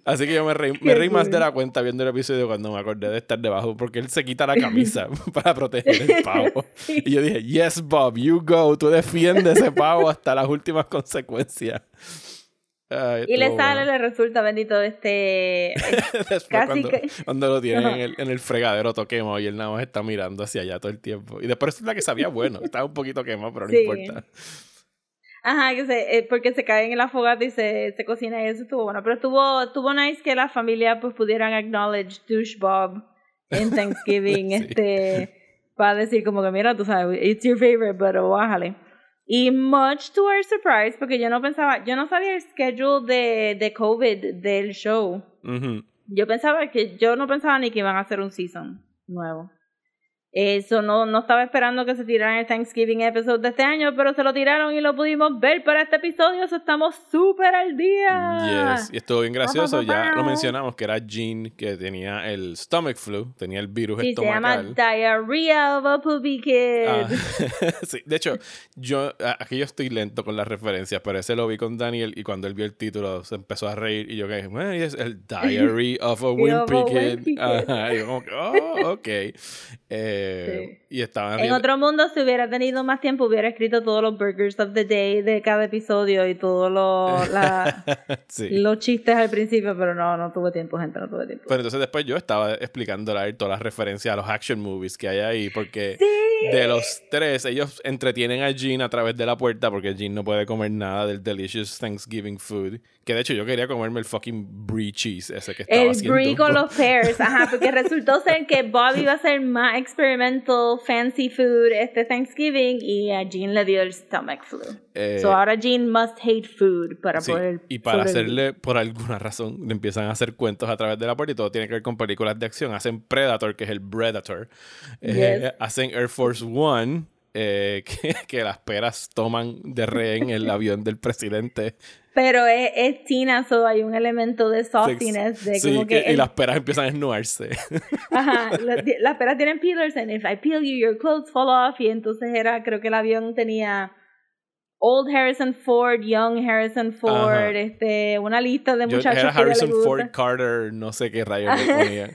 Speaker 1: Así que yo me reí, me reí más de la cuenta viendo el episodio cuando me acordé de estar debajo, porque él se quita la camisa para proteger el pavo. Y yo dije, yes, Bob, you go, tú defiendes ese pavo hasta las últimas consecuencias. Ay,
Speaker 2: Y le sale,
Speaker 1: bueno.
Speaker 2: le resulta bendito este.
Speaker 1: Después
Speaker 2: casi
Speaker 1: cuando,
Speaker 2: que-
Speaker 1: cuando lo tienen en el, en el fregadero toquemo y él nada más está mirando hacia allá todo el tiempo. Y después resulta que sabía bueno, estaba un poquito quemado, pero no
Speaker 2: Sí.
Speaker 1: importa.
Speaker 2: Ajá, que se, eh, porque se caen en la fogata y se, se cocina y eso estuvo bueno. Pero estuvo, estuvo nice que la familia pues pudieran acknowledge Douche Bob en Thanksgiving,
Speaker 1: Sí.
Speaker 2: este, para decir como que mira, tú sabes, it's your favorite, pero bájale. Y much to our surprise, porque yo no pensaba, yo no sabía el schedule de, de COVID del show. Yo pensaba que, yo no pensaba ni que iban a hacer un season nuevo. Eso no, no estaba esperando que se tiraran el Thanksgiving episode de este año, pero se lo tiraron y lo pudimos ver para este episodio. So estamos súper al día.
Speaker 1: Yes. Y estuvo bien gracioso. Ya lo mencionamos que era Jean que tenía el stomach flu, tenía el virus
Speaker 2: Sí, se llama
Speaker 1: estomacal.
Speaker 2: Diarrhea of a Poopy Kid.
Speaker 1: Ah, sí, de hecho, yo aquí yo estoy lento con las referencias, pero ese lo vi con Daniel y cuando él vio el título se empezó a reír y yo que bueno, y es el Diary of a Wimpy
Speaker 2: a
Speaker 1: Kid.
Speaker 2: Wimpy Kid.
Speaker 1: Ajá, y yo como que, oh, ok. Eh, Y estaban
Speaker 2: En otro mundo, si hubiera tenido más tiempo, hubiera escrito todos los burgers of the day de cada episodio y todos los la-
Speaker 1: Sí.
Speaker 2: los chistes al principio, pero no, no tuve tiempo, gente, no tuve tiempo.
Speaker 1: Pero entonces después yo estaba explicándole a él todas las referencias a los action movies que hay ahí, porque
Speaker 2: Sí.
Speaker 1: de los tres, ellos entretienen a Jean a través de la puerta, porque Jean no puede comer nada del delicious Thanksgiving food. Que de hecho yo quería comerme el fucking brie cheese ese que estaba
Speaker 2: El
Speaker 1: haciendo.
Speaker 2: brie con los pears, ajá, porque resultó ser que Bob iba a hacer más experimental fancy food este Thanksgiving y a Jean le dio el stomach flu.
Speaker 1: Eh,
Speaker 2: so ahora Jean must hate food para
Speaker 1: Sí,
Speaker 2: poder
Speaker 1: y para
Speaker 2: sobrevivir.
Speaker 1: hacerle, por alguna razón, le empiezan a hacer cuentos a través de la puerta y todo tiene que ver con películas de acción. Hacen Predator, que es el Predator. Eh, hacen Air Force One, eh, que, que las peras toman de rehén el avión del presidente.
Speaker 2: Pero es, es Tina, so hay un elemento de sauciness, de
Speaker 1: Sí,
Speaker 2: como que,
Speaker 1: que- y
Speaker 2: el-
Speaker 1: las peras empiezan a esnuarse.
Speaker 2: Ajá, la- las peras tienen peelers and if I peel you, your clothes fall off. Y entonces era, creo que el avión tenía Old Harrison Ford, Young Harrison Ford,
Speaker 1: Ajá.
Speaker 2: este, una lista de
Speaker 1: Yo-
Speaker 2: muchachos
Speaker 1: era
Speaker 2: que
Speaker 1: Harrison
Speaker 2: gusta.
Speaker 1: Ford Carter, no sé qué rayos le ponía.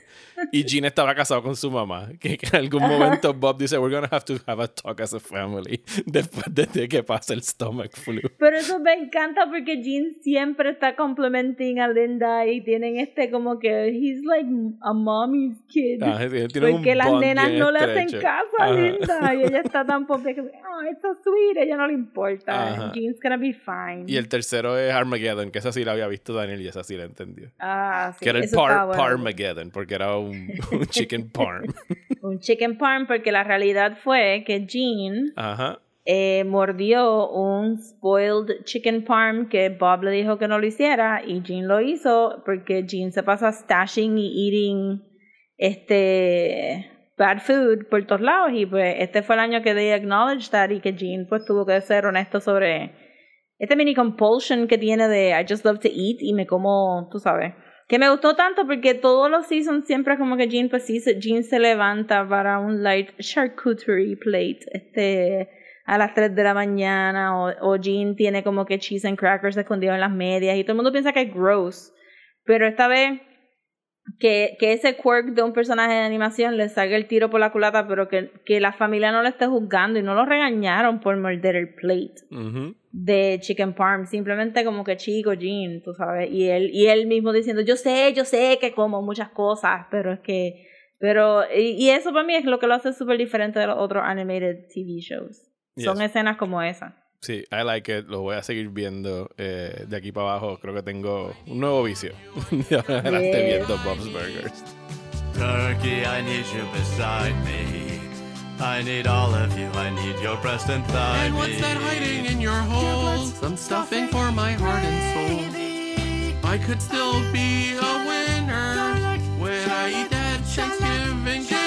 Speaker 1: Y Jean estaba casado con su mamá. Que, que en algún
Speaker 2: Ajá.
Speaker 1: momento Bob dice: We're gonna have to have a talk as a family. Después de, que pase el stomach flu.
Speaker 2: Pero eso me encanta porque Jean siempre está complimenting a Linda y tienen este como que he's like a mommy's kid.
Speaker 1: Ah, tienen un
Speaker 2: porque las nenas no le hacen
Speaker 1: estrecho.
Speaker 2: caso a
Speaker 1: Ajá.
Speaker 2: Linda y ella está tan pobre que, oh, it's so sweet, a ella no le importa.
Speaker 1: Ajá.
Speaker 2: Jean's gonna be fine.
Speaker 1: Y el tercero es Armageddon, que esa sí la había visto Daniel y esa sí la entendió.
Speaker 2: Ah, sí.
Speaker 1: que era el par. Parmageddon, porque era un, un chicken parm.
Speaker 2: Un chicken parm, porque la realidad fue que Jean
Speaker 1: Ajá.
Speaker 2: eh, mordió un spoiled chicken parm que Bob le dijo que no lo hiciera y Jean lo hizo porque Jean se pasa stashing y eating este bad food por todos lados y pues este fue el año que they acknowledged that y que Jean pues tuvo que ser honesto sobre este mini compulsion que tiene de I just love to eat y me como, tú sabes. Que me gustó tanto porque todos los seasons siempre como que Jean pues sí, Jean se levanta para un light charcuterie plate este a las 3 de la mañana o, o Jean tiene como que cheese and crackers escondidos en las medias y todo el mundo piensa que es gross. Pero esta vez que, que ese quirk de un personaje de animación le salga el tiro por la culata, pero que, que la familia no lo esté juzgando y no lo regañaron por morder el plate
Speaker 1: Ujú.
Speaker 2: de Chicken Parm, simplemente como que chico, Jean, tú sabes, y él, y él mismo diciendo, yo sé, yo sé que como muchas cosas, pero es que, pero, y, y eso para mí es lo que lo hace súper diferente de los otros animated TV shows. Son
Speaker 1: Yes.
Speaker 2: escenas como esa.
Speaker 1: Sí, I like it. Lo voy a seguir viendo eh, de aquí para abajo. Creo que tengo un nuevo vicio. De ahora adelante viendo Bob's Burgers.
Speaker 4: Turkey, I need you beside me. I need all of you. I need your breast and thigh
Speaker 9: And what's that hiding in your hole? Some stuffing for my heart and soul. I could still be a winner when I eat that Thanksgiving dinner.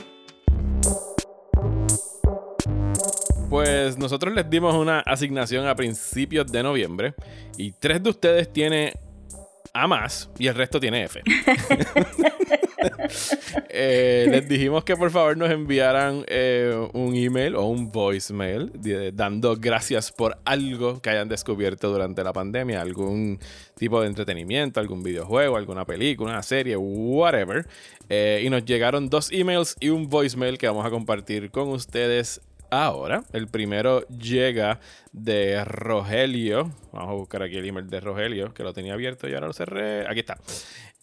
Speaker 1: Pues nosotros les dimos una asignación a principios de noviembre y tres de ustedes tiene A más y el resto tiene F. Eh, les dijimos que por favor nos enviaran eh, un email o un voicemail de- dando gracias por algo que hayan descubierto durante la pandemia, algún tipo de entretenimiento, algún videojuego, alguna película, una serie, whatever. Eh, y nos llegaron dos emails y un voicemail que vamos a compartir con ustedes ahora. El primero llega de Rogelio. Vamos a buscar aquí el email de Rogelio, que lo tenía abierto y ahora lo cerré. Aquí está.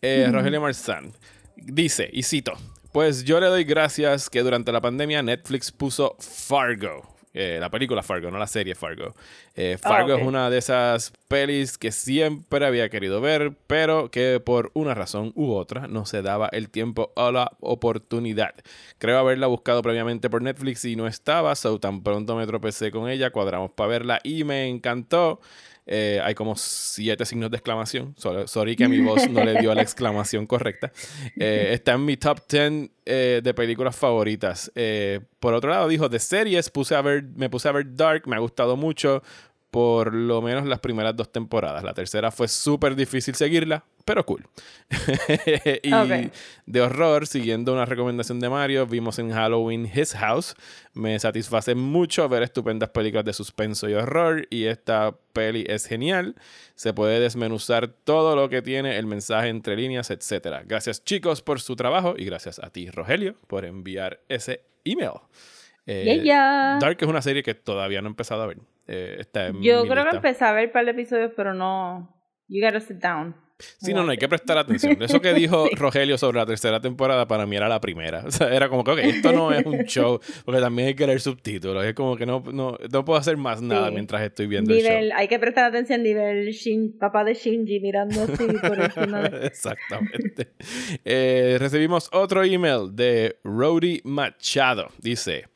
Speaker 1: Eh. Rogelio Marzán. Dice, y cito, pues yo le doy gracias que durante la pandemia Netflix puso Fargo. Eh, la película Fargo, no la serie Fargo. Eh,
Speaker 10: Ah,
Speaker 1: Fargo es una de esas pelis que siempre había querido ver, pero que por una razón u otra no se daba el tiempo o la oportunidad. Creo haberla buscado previamente por Netflix y no estaba, so tan pronto me tropecé con ella, cuadramos para verla y me encantó. Eh, hay como siete signos de exclamación. Sorry, sorry que mi voz no le dio la exclamación correcta. Eh, está en mi top 10 eh, de películas favoritas. Eh, por otro lado, dijo, de series puse a ver, me puse a ver Dark, me ha gustado mucho. Por lo menos las primeras dos temporadas. La tercera fue súper difícil seguirla, pero cool. y de horror, siguiendo una recomendación de Mario, vimos en Halloween His House. Me satisface mucho ver estupendas películas de suspenso y horror y esta peli es genial. Se puede desmenuzar todo lo que tiene, el mensaje entre líneas, etc. Gracias chicos por su trabajo y gracias a ti, Rogelio, por enviar ese email. Eh,
Speaker 2: Yeah, yeah.
Speaker 1: Dark es una serie que todavía no he empezado a ver. Eh, está en
Speaker 2: Yo creo que empecé a ver un par de episodios, pero no. You gotta sit down.
Speaker 1: Sí, no, no, hay que prestar atención. Eso que dijo
Speaker 2: Sí.
Speaker 1: Rogelio sobre la tercera temporada para mí era la primera. O sea, era como que, ok, esto no es un show, porque también hay que leer subtítulos. Es como que no, no, no puedo hacer más nada
Speaker 2: Sí.
Speaker 1: mientras estoy viendo el
Speaker 2: Nivel, hay que prestar atención nivel Shin, papá de Shinji mirando así por encima
Speaker 1: show.
Speaker 2: de...
Speaker 1: Exactamente. Eh, recibimos otro email de Rody Machado. Dice: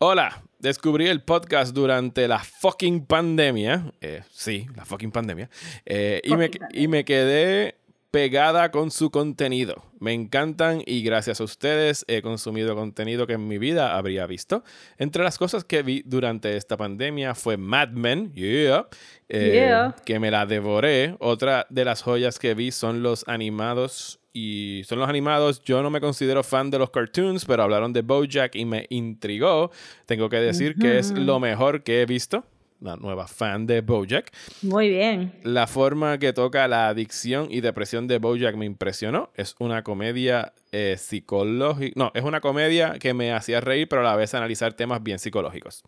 Speaker 1: Hola, descubrí el podcast durante la fucking pandemia. Eh, sí, la fucking pandemia. Eh, y, me, y me quedé pegada con su contenido. Me encantan y gracias a ustedes he consumido contenido que en mi vida habría visto. Entre las cosas que vi durante esta pandemia fue Mad Men, yeah, eh,
Speaker 2: Yeah.
Speaker 1: que me la devoré. Otra de las joyas que vi son los animados y son los animados. Yo no me considero fan de los cartoons, pero hablaron de BoJack y me intrigó. Tengo que decir que es lo mejor que he visto. una nueva fan de Bojack.
Speaker 2: Muy bien.
Speaker 1: La forma que toca la adicción y depresión de Bojack me impresionó. Es una comedia eh, psicológica. No, es una comedia que me hacía reír, pero a la vez analizar temas bien psicológicos.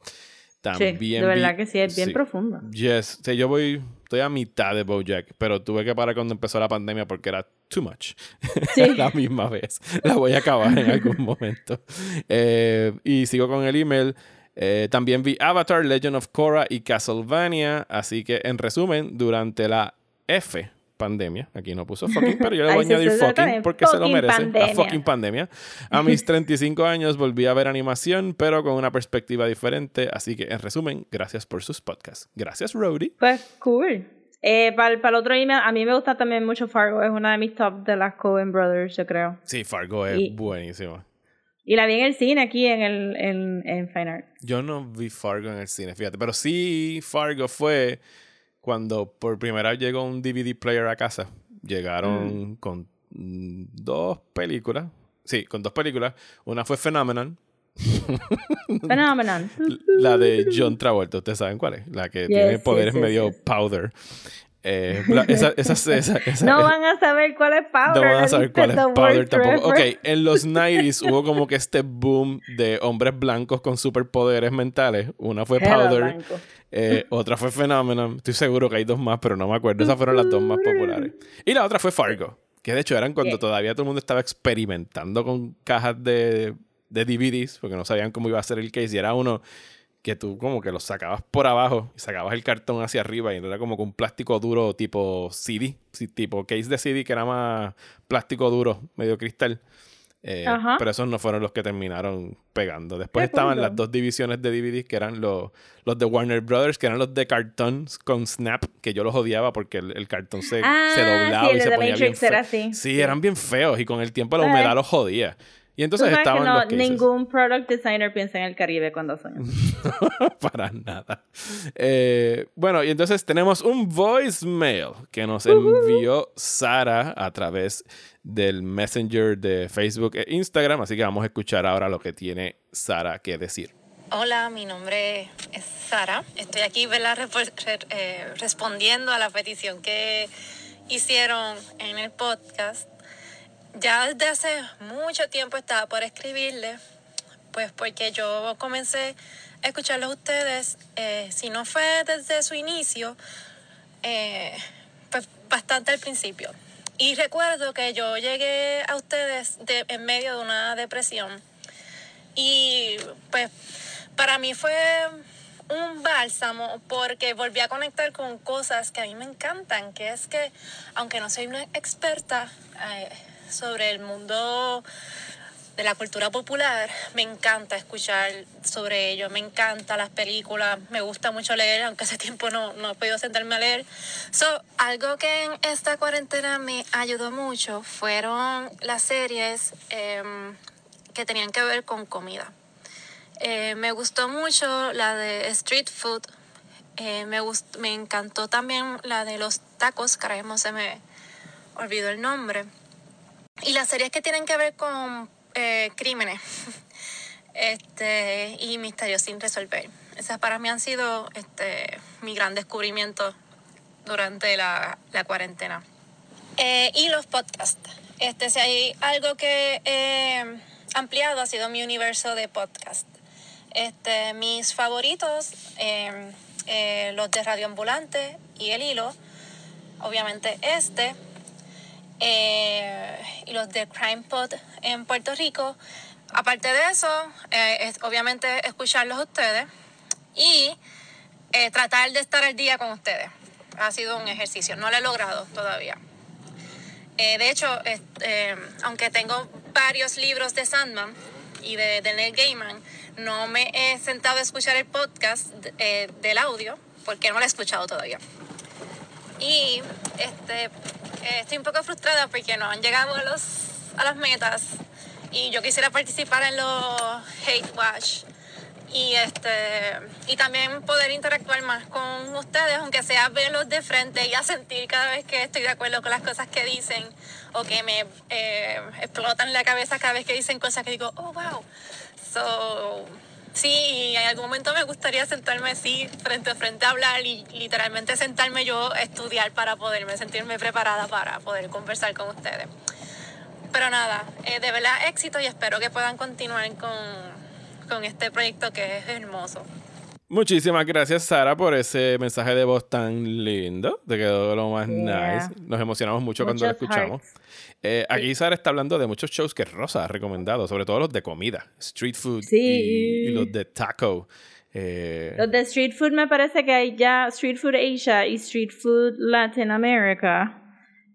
Speaker 1: También
Speaker 2: sí, de verdad que sí, es bien
Speaker 1: sí.
Speaker 2: profundo.
Speaker 1: Yes. Yo voy, estoy a mitad de Bojack, pero tuve que parar cuando empezó la pandemia porque era too much.
Speaker 2: Sí.
Speaker 1: la misma vez. La voy a acabar en algún momento. Eh, y sigo con el email. Eh, también vi Avatar, Legend of Korra y Castlevania. Así que, en resumen, durante la F pandemia, aquí no puso fucking, pero yo le voy a añadir fucking porque se lo merece. La fucking pandemia. A mis 35 años volví a ver animación, pero con una perspectiva diferente. Así que, en resumen, gracias por sus podcasts. Gracias, Rody.
Speaker 2: Pues cool. Eh, para, el, para el otro email, a mí me gusta también mucho Fargo. Es una de mis top de las Coen Brothers, yo creo.
Speaker 1: Sí, Fargo es
Speaker 2: Y-
Speaker 1: buenísimo.
Speaker 2: Y la vi en el cine aquí en, el, en, en Fine Art.
Speaker 1: Yo no vi Fargo en el cine, fíjate. Pero sí, Fargo fue cuando por primera vez llegó un DVD player a casa. Llegaron con mm, dos películas. Sí, con dos películas. Una fue Phenomenon.
Speaker 2: Phenomenon.
Speaker 1: La de John Travolta. ¿Ustedes saben cuál es? La que tiene poderes
Speaker 2: yes,
Speaker 1: medio
Speaker 2: yes.
Speaker 1: powder. Eh, esa, esa, esa,
Speaker 2: No van a saber cuál es Powder.
Speaker 1: no van a saber cuál es Powder tampoco. Ok, en los 90s hubo como que este boom de hombres blancos con superpoderes mentales. Una fue Powder, eh, otra fue Phenomenon. Estoy seguro que hay dos más, pero no me acuerdo. Esas fueron las dos más populares. Y la otra fue Fargo, que de hecho eran cuando todavía todo el mundo estaba experimentando con cajas de, de DVDs, porque no sabían cómo iba a ser el case. Y era uno que tú como que lo sacabas por abajo y sacabas el cartón hacia arriba y era como que un plástico duro tipo CD, tipo case de CD que era más plástico duro, medio cristal. Eh, pero esos no fueron los que terminaron pegando. Después estaban las dos divisiones de DVDs que eran los, los de Warner Brothers, que eran los de cartons con Snap, que yo los odiaba porque el, el cartón se,
Speaker 2: Ah,
Speaker 1: se doblaba
Speaker 2: sí,
Speaker 1: y se
Speaker 2: The
Speaker 1: ponía bien feo.
Speaker 2: así.
Speaker 1: Sí, eran bien feos y con el tiempo la humedad los jodía. Y
Speaker 2: Tú
Speaker 1: entonces
Speaker 2: sabes que
Speaker 1: estaban
Speaker 2: no,
Speaker 1: los cases.
Speaker 2: ningún product designer piensa en el Caribe cuando sueña.
Speaker 1: Para nada. Eh, bueno, y entonces tenemos un voicemail que nos envió Sara a través del Messenger de Facebook e Instagram. Así que vamos a escuchar ahora lo que tiene Sara que decir.
Speaker 10: Hola, mi nombre es Sara. Estoy aquí ¿verdad? Eh, respondiendo a la petición que hicieron en el podcast. Ya desde hace mucho tiempo estaba por escribirle, pues porque yo comencé a escucharlos a ustedes, eh, si no fue desde su inicio, eh, pues bastante al principio. Y recuerdo que yo llegué a ustedes de- en medio de una depresión. Y pues para mí fue un bálsamo porque volví a conectar con cosas que a mí me encantan, que es que aunque no soy una experta eh, sobre el mundo de la cultura popular, me encanta escuchar sobre ello, me encanta las películas, me gusta mucho leer, aunque hace tiempo no, no he podido sentarme a leer. So, algo que en esta cuarentena me ayudó mucho fueron las series em, que tenían que ver con comida. Eh, me gustó mucho la de Street Food. Eh, me, encantó también la de los tacos, mismo se me olvidó el nombre. Y las series que tienen que ver con eh, crímenes este, y misterios sin resolver. Esas para mí han sido este, mi gran descubrimiento durante la, la cuarentena. Eh, y los podcasts. Este, si hay algo que he ampliado ha sido mi universo de podcast. Este, mis favoritos, eh, eh, los de Radio Ambulante y El Hilo, obviamente este, eh, y los de Crime Pod en Puerto Rico. Aparte de eso, eh, es, obviamente escucharlos a ustedes y eh, tratar de estar al día con ustedes. Ha sido un ejercicio, no lo he logrado todavía. De hecho, aunque tengo varios libros de Sandman y de, de Neil Gaiman, no me he sentado a escuchar el podcast del audio porque no lo he escuchado todavía. Y este, eh, estoy un poco frustrada porque no han llegado a, los, a las metas y yo quisiera participar en los Hate Watch y este y también poder interactuar más con ustedes aunque sea verlos de frente y a sentir cada vez que estoy de acuerdo con las cosas que dicen o que me eh, explotan la cabeza cada vez que dicen cosas que digo oh wow so Sí, y en algún momento me gustaría sentarme así, frente a frente a hablar y literalmente sentarme yo a estudiar para poderme sentirme preparada para poder conversar con ustedes. Pero nada, eh, de verdad éxito y espero que puedan continuar con, con este proyecto que es hermoso.
Speaker 1: Muchísimas gracias, Sara, por ese mensaje de voz tan lindo. Te quedó lo más
Speaker 2: Yeah.
Speaker 1: nice. Nos emocionamos mucho cuando lo escuchamos. Eh, aquí Sara está hablando de muchos shows que Rosa ha recomendado, sobre todo los de comida, street food
Speaker 2: Sí.
Speaker 1: y, y los de taco. Eh,
Speaker 2: Los de Street Food me parece que hay ya Street Food Asia y Street Food Latin America.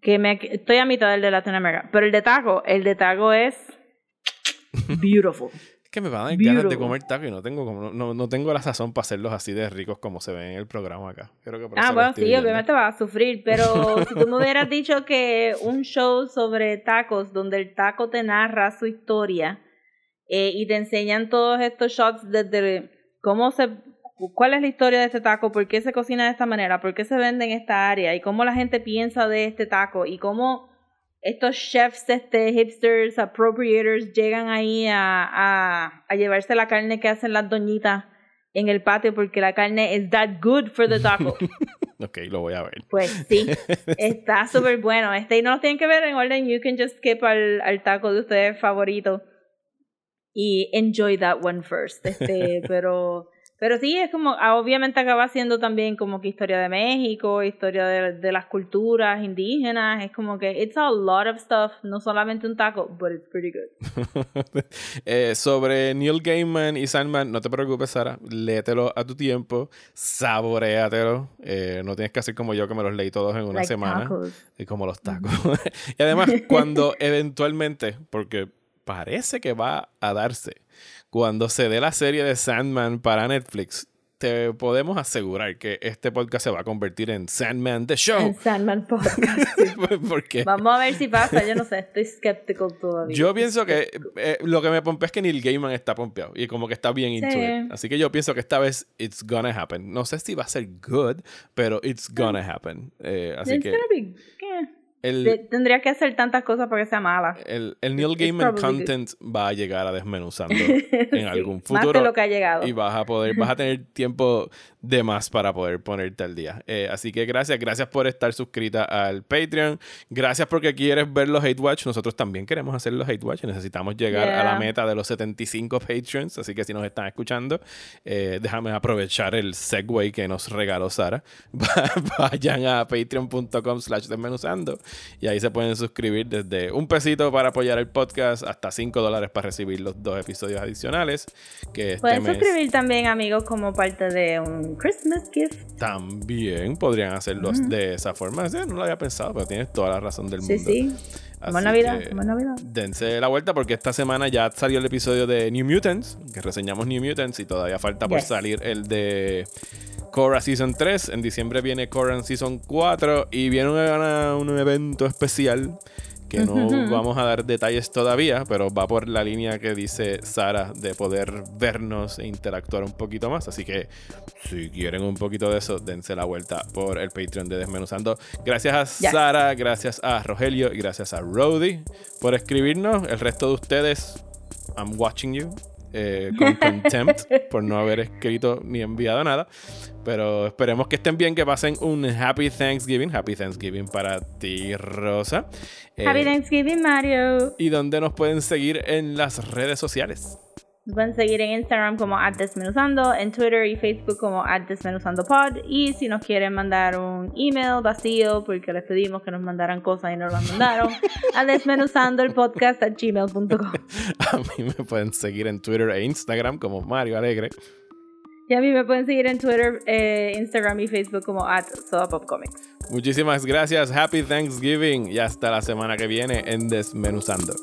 Speaker 2: Que me estoy a mitad del de Latin America. Pero el de taco, el de taco es beautiful.
Speaker 1: Que me van a dar ganas de comer taco y no tengo, como, no, no tengo la sazón para hacerlos así de ricos como se ven en el programa acá. Creo que por eso
Speaker 2: Ah, bueno, sí, obviamente vas a sufrir, pero si tú me hubieras dicho que un show sobre tacos, donde el taco te narra su historia eh, y te enseñan todos estos shots desde cómo se, cuál es la historia de este taco, por qué se cocina de esta manera, por qué se vende en esta área y cómo la gente piensa de este taco y cómo estos chefs, este, hipsters, appropriators, llegan ahí a, a, a llevarse la carne que hacen las doñitas en el patio porque la carne is that good for the taco.
Speaker 1: Ok, lo voy a ver.
Speaker 2: Pues sí, está súper bueno. Este, y no los tienen que ver en orden, you can just skip al, al taco de ustedes favorito y enjoy that one first. Este, pero, pero sí, es como, ah, obviamente acaba siendo también como que historia de México, historia de, de las culturas indígenas, es como que it's a lot of stuff, no solamente un taco, but it's pretty good.
Speaker 1: Eh, sobre Neil Gaiman y Sandman, no te preocupes, Sara. Léetelo a tu tiempo, saboreatelo. Eh, no tienes que hacer como yo que me los leí todos en una
Speaker 2: Like
Speaker 1: semana.
Speaker 2: tacos.
Speaker 1: Y como los tacos. y además, cuando eventualmente, porque parece que va a darse, cuando se dé la serie de Sandman para Netflix, te podemos asegurar que este podcast se va a convertir en Sandman The Show.
Speaker 2: En Sandman Podcast.
Speaker 1: porque
Speaker 2: Vamos a ver si pasa, yo no sé, estoy skeptical todavía.
Speaker 1: Yo pienso que eh, lo que me pompea es que Neil Gaiman está pompeado y como que está bien into
Speaker 2: Sí.
Speaker 1: it. Así que yo pienso que esta vez it's gonna happen. No sé si va a ser good, pero it's gonna happen. Eh, así
Speaker 2: It's
Speaker 1: que
Speaker 2: gonna be- eh.
Speaker 1: El,
Speaker 2: Te- Tendría que hacer tantas cosas para que sea mala.
Speaker 1: el, el Neil Gaiman
Speaker 2: good.
Speaker 1: content va a llegar a desmenuzando en algún
Speaker 2: Más
Speaker 1: futuro.
Speaker 2: de lo que ha llegado.
Speaker 1: Y vas a poder, vas a tener tiempo de más para poder ponerte al día. Eh, así que gracias, gracias por estar suscrita al Patreon. Gracias porque quieres ver los Hate Watch. Nosotros también queremos hacer los Hate Watch. Necesitamos llegar a la meta de los 75 Patreons. Así que si nos están escuchando, eh, déjame aprovechar el segue que nos regaló Sara. Vayan a patreon.com slash desmenuzando y ahí se pueden suscribir desde un pesito para apoyar el podcast hasta 5 dólares para recibir los dos episodios adicionales que este
Speaker 2: Pueden
Speaker 1: mes
Speaker 2: suscribir también, amigos, como parte de un Christmas gift.
Speaker 1: también podrían hacerlo
Speaker 2: Ujú.
Speaker 1: de esa forma. Sí, no lo había pensado, pero tienes toda la razón del
Speaker 2: Sí,
Speaker 1: mundo.
Speaker 2: sí. Como
Speaker 1: Así
Speaker 2: Navidad.
Speaker 1: Dense la vuelta porque esta semana ya salió el episodio de New Mutants, que reseñamos New Mutants y todavía falta por
Speaker 2: Yes.
Speaker 1: salir el de Korra Season 3. En diciembre viene Korra Season 4 y viene una- un evento especial que no vamos a dar detalles todavía, pero va por la línea que dice Sara de poder vernos e interactuar un poquito más. Así que si quieren un poquito de eso, dense la vuelta por el Patreon de Desmenuzando. Gracias a
Speaker 2: Yes.
Speaker 1: Sara, gracias a Rogelio y gracias a Rody por escribirnos. El resto de ustedes, I'm watching you. Eh, con contempt por no haber escrito ni enviado nada. Pero esperemos que estén bien, que pasen un Happy Thanksgiving. Happy Thanksgiving para ti, Rosa. Eh,
Speaker 2: Happy Thanksgiving, Mario.
Speaker 1: ¿Y dónde nos pueden seguir en las redes sociales?
Speaker 2: Nos pueden seguir en Instagram como Desmenuzando, en Twitter y Facebook como Desmenuzandopod. Y si nos quieren mandar un email vacío, porque les pedimos que nos mandaran cosas y no las mandaron, a desmenuzando el podcast a gmail.com.
Speaker 1: A mí me pueden seguir en Twitter e Instagram como Mario Alegre.
Speaker 2: Y a mí me pueden seguir en Twitter, eh, Instagram y Facebook como at Comics.
Speaker 1: Muchísimas gracias, Happy Thanksgiving y hasta la semana que viene en Desmenuzando.